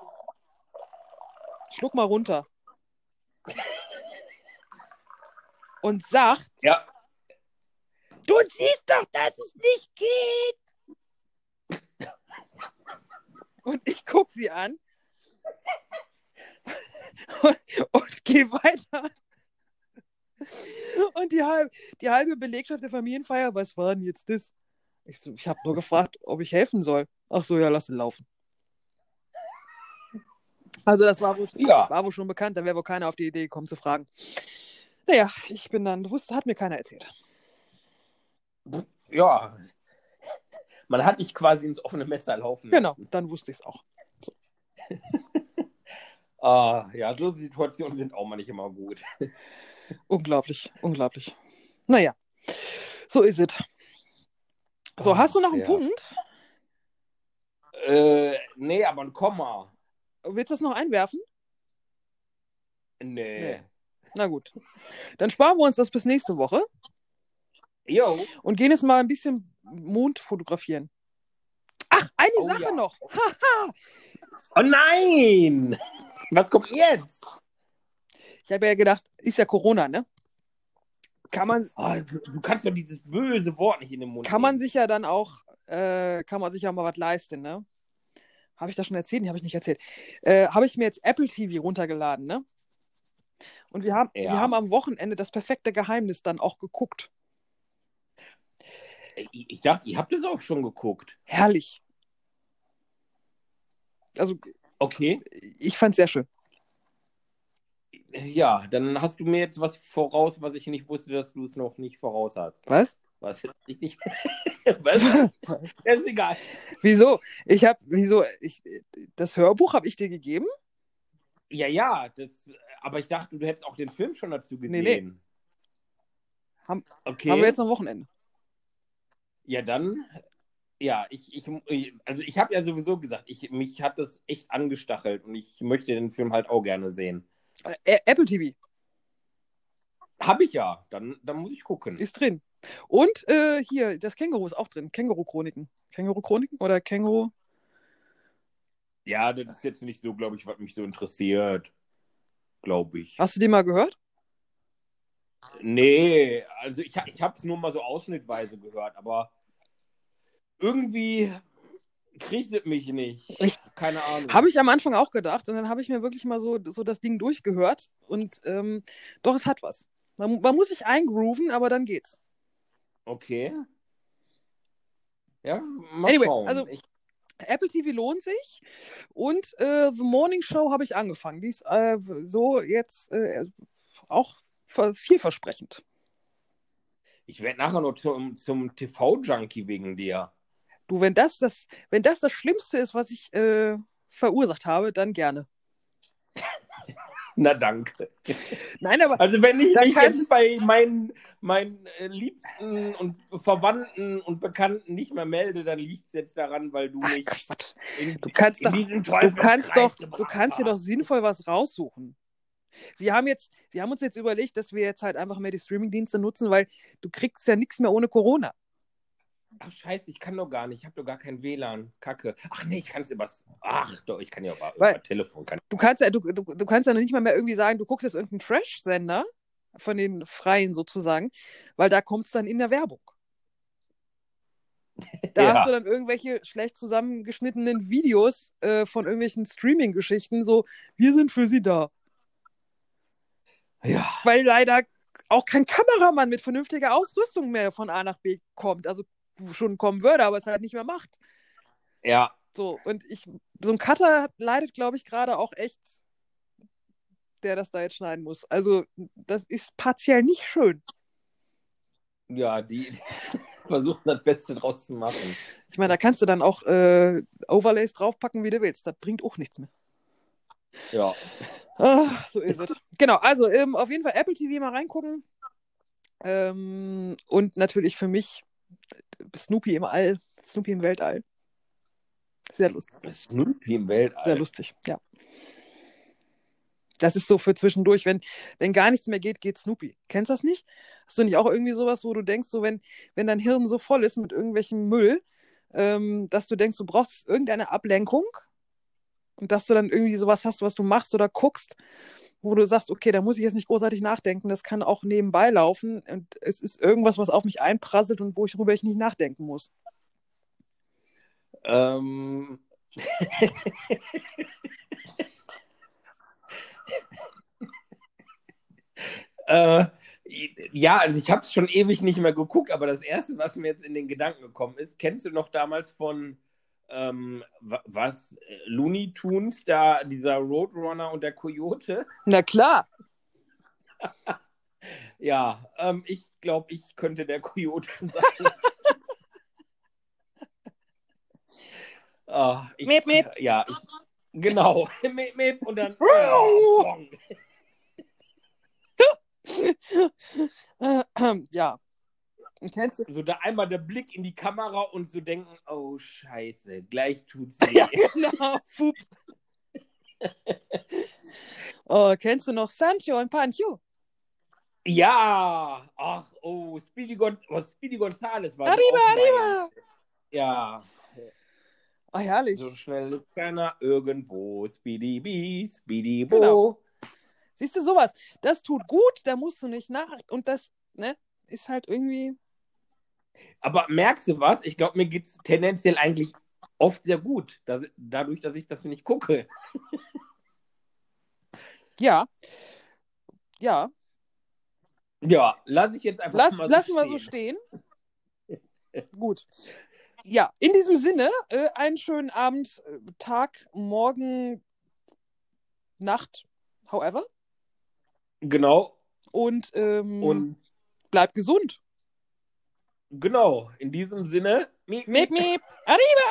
Schluck mal runter. Und sagt, ja. Du siehst doch, dass es nicht geht. Und ich gucke sie an und, und gehe weiter. Und die, halb, die halbe Belegschaft der Familienfeier, was war denn jetzt das? Ich, so, ich habe nur gefragt, ob ich helfen soll. Ach so, ja, lass ihn laufen. Also das war wohl, ja. war wohl schon bekannt, da wäre wohl keiner auf die Idee gekommen zu fragen. Naja, ich bin dann, wusste, hat mir keiner erzählt ja, man hat dich quasi ins offene Messer laufen Genau, lassen. dann wusste ich es auch. So. ah, ja, so Situationen sind auch mal nicht immer gut. unglaublich, unglaublich. Naja, so ist es. So, Ach, hast du noch einen ja. Punkt? Äh, nee, aber ein Komma. Willst du das noch einwerfen? Nee. nee. Na gut. Dann sparen wir uns das bis nächste Woche. Jo. Und gehen jetzt mal ein bisschen Mond fotografieren. Ach, eine oh, Sache ja. noch. oh nein! Was kommt jetzt? Ich habe ja gedacht, ist ja Corona, ne? kann man, Ah, du, kannst doch dieses böse Wort nicht in den Mund kann man nehmen. sich ja dann auch, äh, kann man sich ja mal was leisten, ne? Habe ich das schon erzählt? Nee, habe ich nicht erzählt. Äh, habe ich mir jetzt Apple TV runtergeladen, ne? Und wir haben, Ja. wir haben am Wochenende das perfekte Geheimnis dann auch geguckt. Ich, ich dachte, ihr habt es auch schon geguckt. Herrlich. Also, Okay. ich fand's sehr schön. Ja, dann hast du mir jetzt was voraus, was ich nicht wusste, dass du es noch nicht voraus hast. Was? Was jetzt richtig? was? ist egal. Wieso? Ich habe, wieso? Ich, das Hörbuch habe ich dir gegeben? Ja, ja, das, aber ich dachte, du hättest auch den Film schon dazu Nee, gesehen. nee. Haben- okay. Haben wir jetzt am Wochenende. Ja, dann, ja, ich, ich also ich habe ja sowieso gesagt, ich, mich hat das echt angestachelt und ich möchte den Film halt auch gerne sehen. Äh, Apple TV Habe ich ja, dann, dann muss ich gucken. ist drin. Und äh, hier, das Känguru ist auch drin. Känguru-Chroniken. Känguru-Chroniken oder Känguru? Ja, das ist jetzt nicht so, glaube ich, was mich so interessiert. Glaube ich. Hast du die mal gehört? Nee, also ich, ich habe es nur mal so ausschnittweise gehört, aber irgendwie kriegt es mich nicht. Ich- Keine Ahnung. Habe ich am Anfang auch gedacht. Und dann habe ich mir wirklich mal so, so das Ding durchgehört. Und ähm, doch, es hat was. Man, man muss sich eingrooven, aber dann geht's. Okay. Ja, mal Anyway, schauen. also- ich, Apple TV lohnt sich. Und äh, The Morning Show habe ich angefangen. Die ist äh, so jetzt äh, auch ver- vielversprechend. ich werde nachher noch zum, zum TV-Junkie wegen dir. Du, wenn das das, wenn das das Schlimmste ist, was ich äh, verursacht habe, dann gerne. Na danke. Nein, aber Also wenn ich mich jetzt bei meinen, meinen äh, Liebsten und Verwandten und Bekannten nicht mehr melde, dann liegt es jetzt daran, weil du ach mich Quatsch. in, Du kannst in doch- diesen Du kannst doch, du kannst dir doch sinnvoll was raussuchen. Wir haben jetzt, wir haben uns jetzt überlegt, dass wir jetzt halt einfach mehr die Streamingdienste nutzen, weil du kriegst ja nichts mehr ohne Corona. Ach scheiße, ich kann doch gar nicht. Ich habe doch gar kein WLAN. Kacke. Ach nee, ich kann es übers. Ach doch, ich kann ja über, Weil- über Telefon. Kann... Du kannst ja, du, du, du kannst ja noch nicht mal mehr irgendwie sagen, du guckst jetzt irgendeinen Trash-Sender von den Freien sozusagen, weil da kommt es dann in der Werbung. Da Ja. hast du dann irgendwelche schlecht zusammengeschnittenen Videos äh, von irgendwelchen Streaming-Geschichten, so, wir sind für sie da. Ja. weil leider auch kein Kameramann mit vernünftiger Ausrüstung mehr von A nach B kommt. Also schon kommen würde, aber es halt nicht mehr macht. Ja. So, und ich, so ein Cutter leidet, glaube ich, gerade auch echt, der das da jetzt schneiden muss. Also, das ist partiell nicht schön. Ja, die versuchen das Beste draus zu machen. Ich meine, da kannst du dann auch äh, Overlays draufpacken, wie du willst. Das bringt auch nichts mehr. Ja. Ah, so ist es. Genau, also ähm, auf jeden Fall Apple TV mal reingucken. Ähm, und natürlich für mich Snoopy im All, Snoopy im Weltall. Sehr lustig. Snoopy im Weltall. Sehr lustig, ja. Das ist so für zwischendurch, wenn, wenn gar nichts mehr geht, geht Snoopy. Kennst du das nicht? Hast du nicht auch irgendwie sowas, wo du denkst, so wenn, wenn dein Hirn so voll ist mit irgendwelchem Müll, ähm, dass du denkst, du brauchst irgendeine Ablenkung und dass du dann irgendwie sowas hast, was du machst oder guckst, wo du sagst, okay, da muss ich jetzt nicht großartig nachdenken, das kann auch nebenbei laufen und es ist irgendwas, was auf mich einprasselt und wo ich, worüber ich nicht nachdenken muss. Ähm. äh, ja, also ich habe es schon ewig nicht mehr geguckt, aber das erste, was mir jetzt in den Gedanken gekommen ist, kennst du noch damals von ähm, wa- was äh, Looney Tunes, da dieser Roadrunner und der Coyote? Na klar. Ja, ähm, ich glaube, ich könnte der Coyote sein. Ah, ich, Miep, miep. Ja, ich, genau. miep, miep, und dann. Bong. ja. Kennst du? so da einmal der Blick in die Kamera und so denken: Oh, Scheiße, gleich tut's Ja, weh. genau. Fup. oh, kennst du noch Sancho und Pancho? Ja, ach, oh, Speedy, Gon oh, Speedy Gonzales war Arriba, arriba. Ja, Oh, herrlich. so schnell ist keiner irgendwo. Speedy B, Speedy Bo. Genau. Siehst du sowas? Das tut gut, da musst du nicht nach. Und das ne, ist halt irgendwie. Aber merkst du was? Ich glaube, mir geht es tendenziell eigentlich oft sehr gut, dass, dadurch, dass ich das nicht gucke. Ja. Ja. Ja, lasse ich jetzt einfach Lass, mal lassen so wir so stehen. Gut. Ja, in diesem Sinne, äh, einen schönen Abend, äh, Tag, Morgen, Nacht, however. Genau. Und, ähm, Und bleibt gesund. Genau, in diesem Sinne. miep, Miep, miep. Arriba!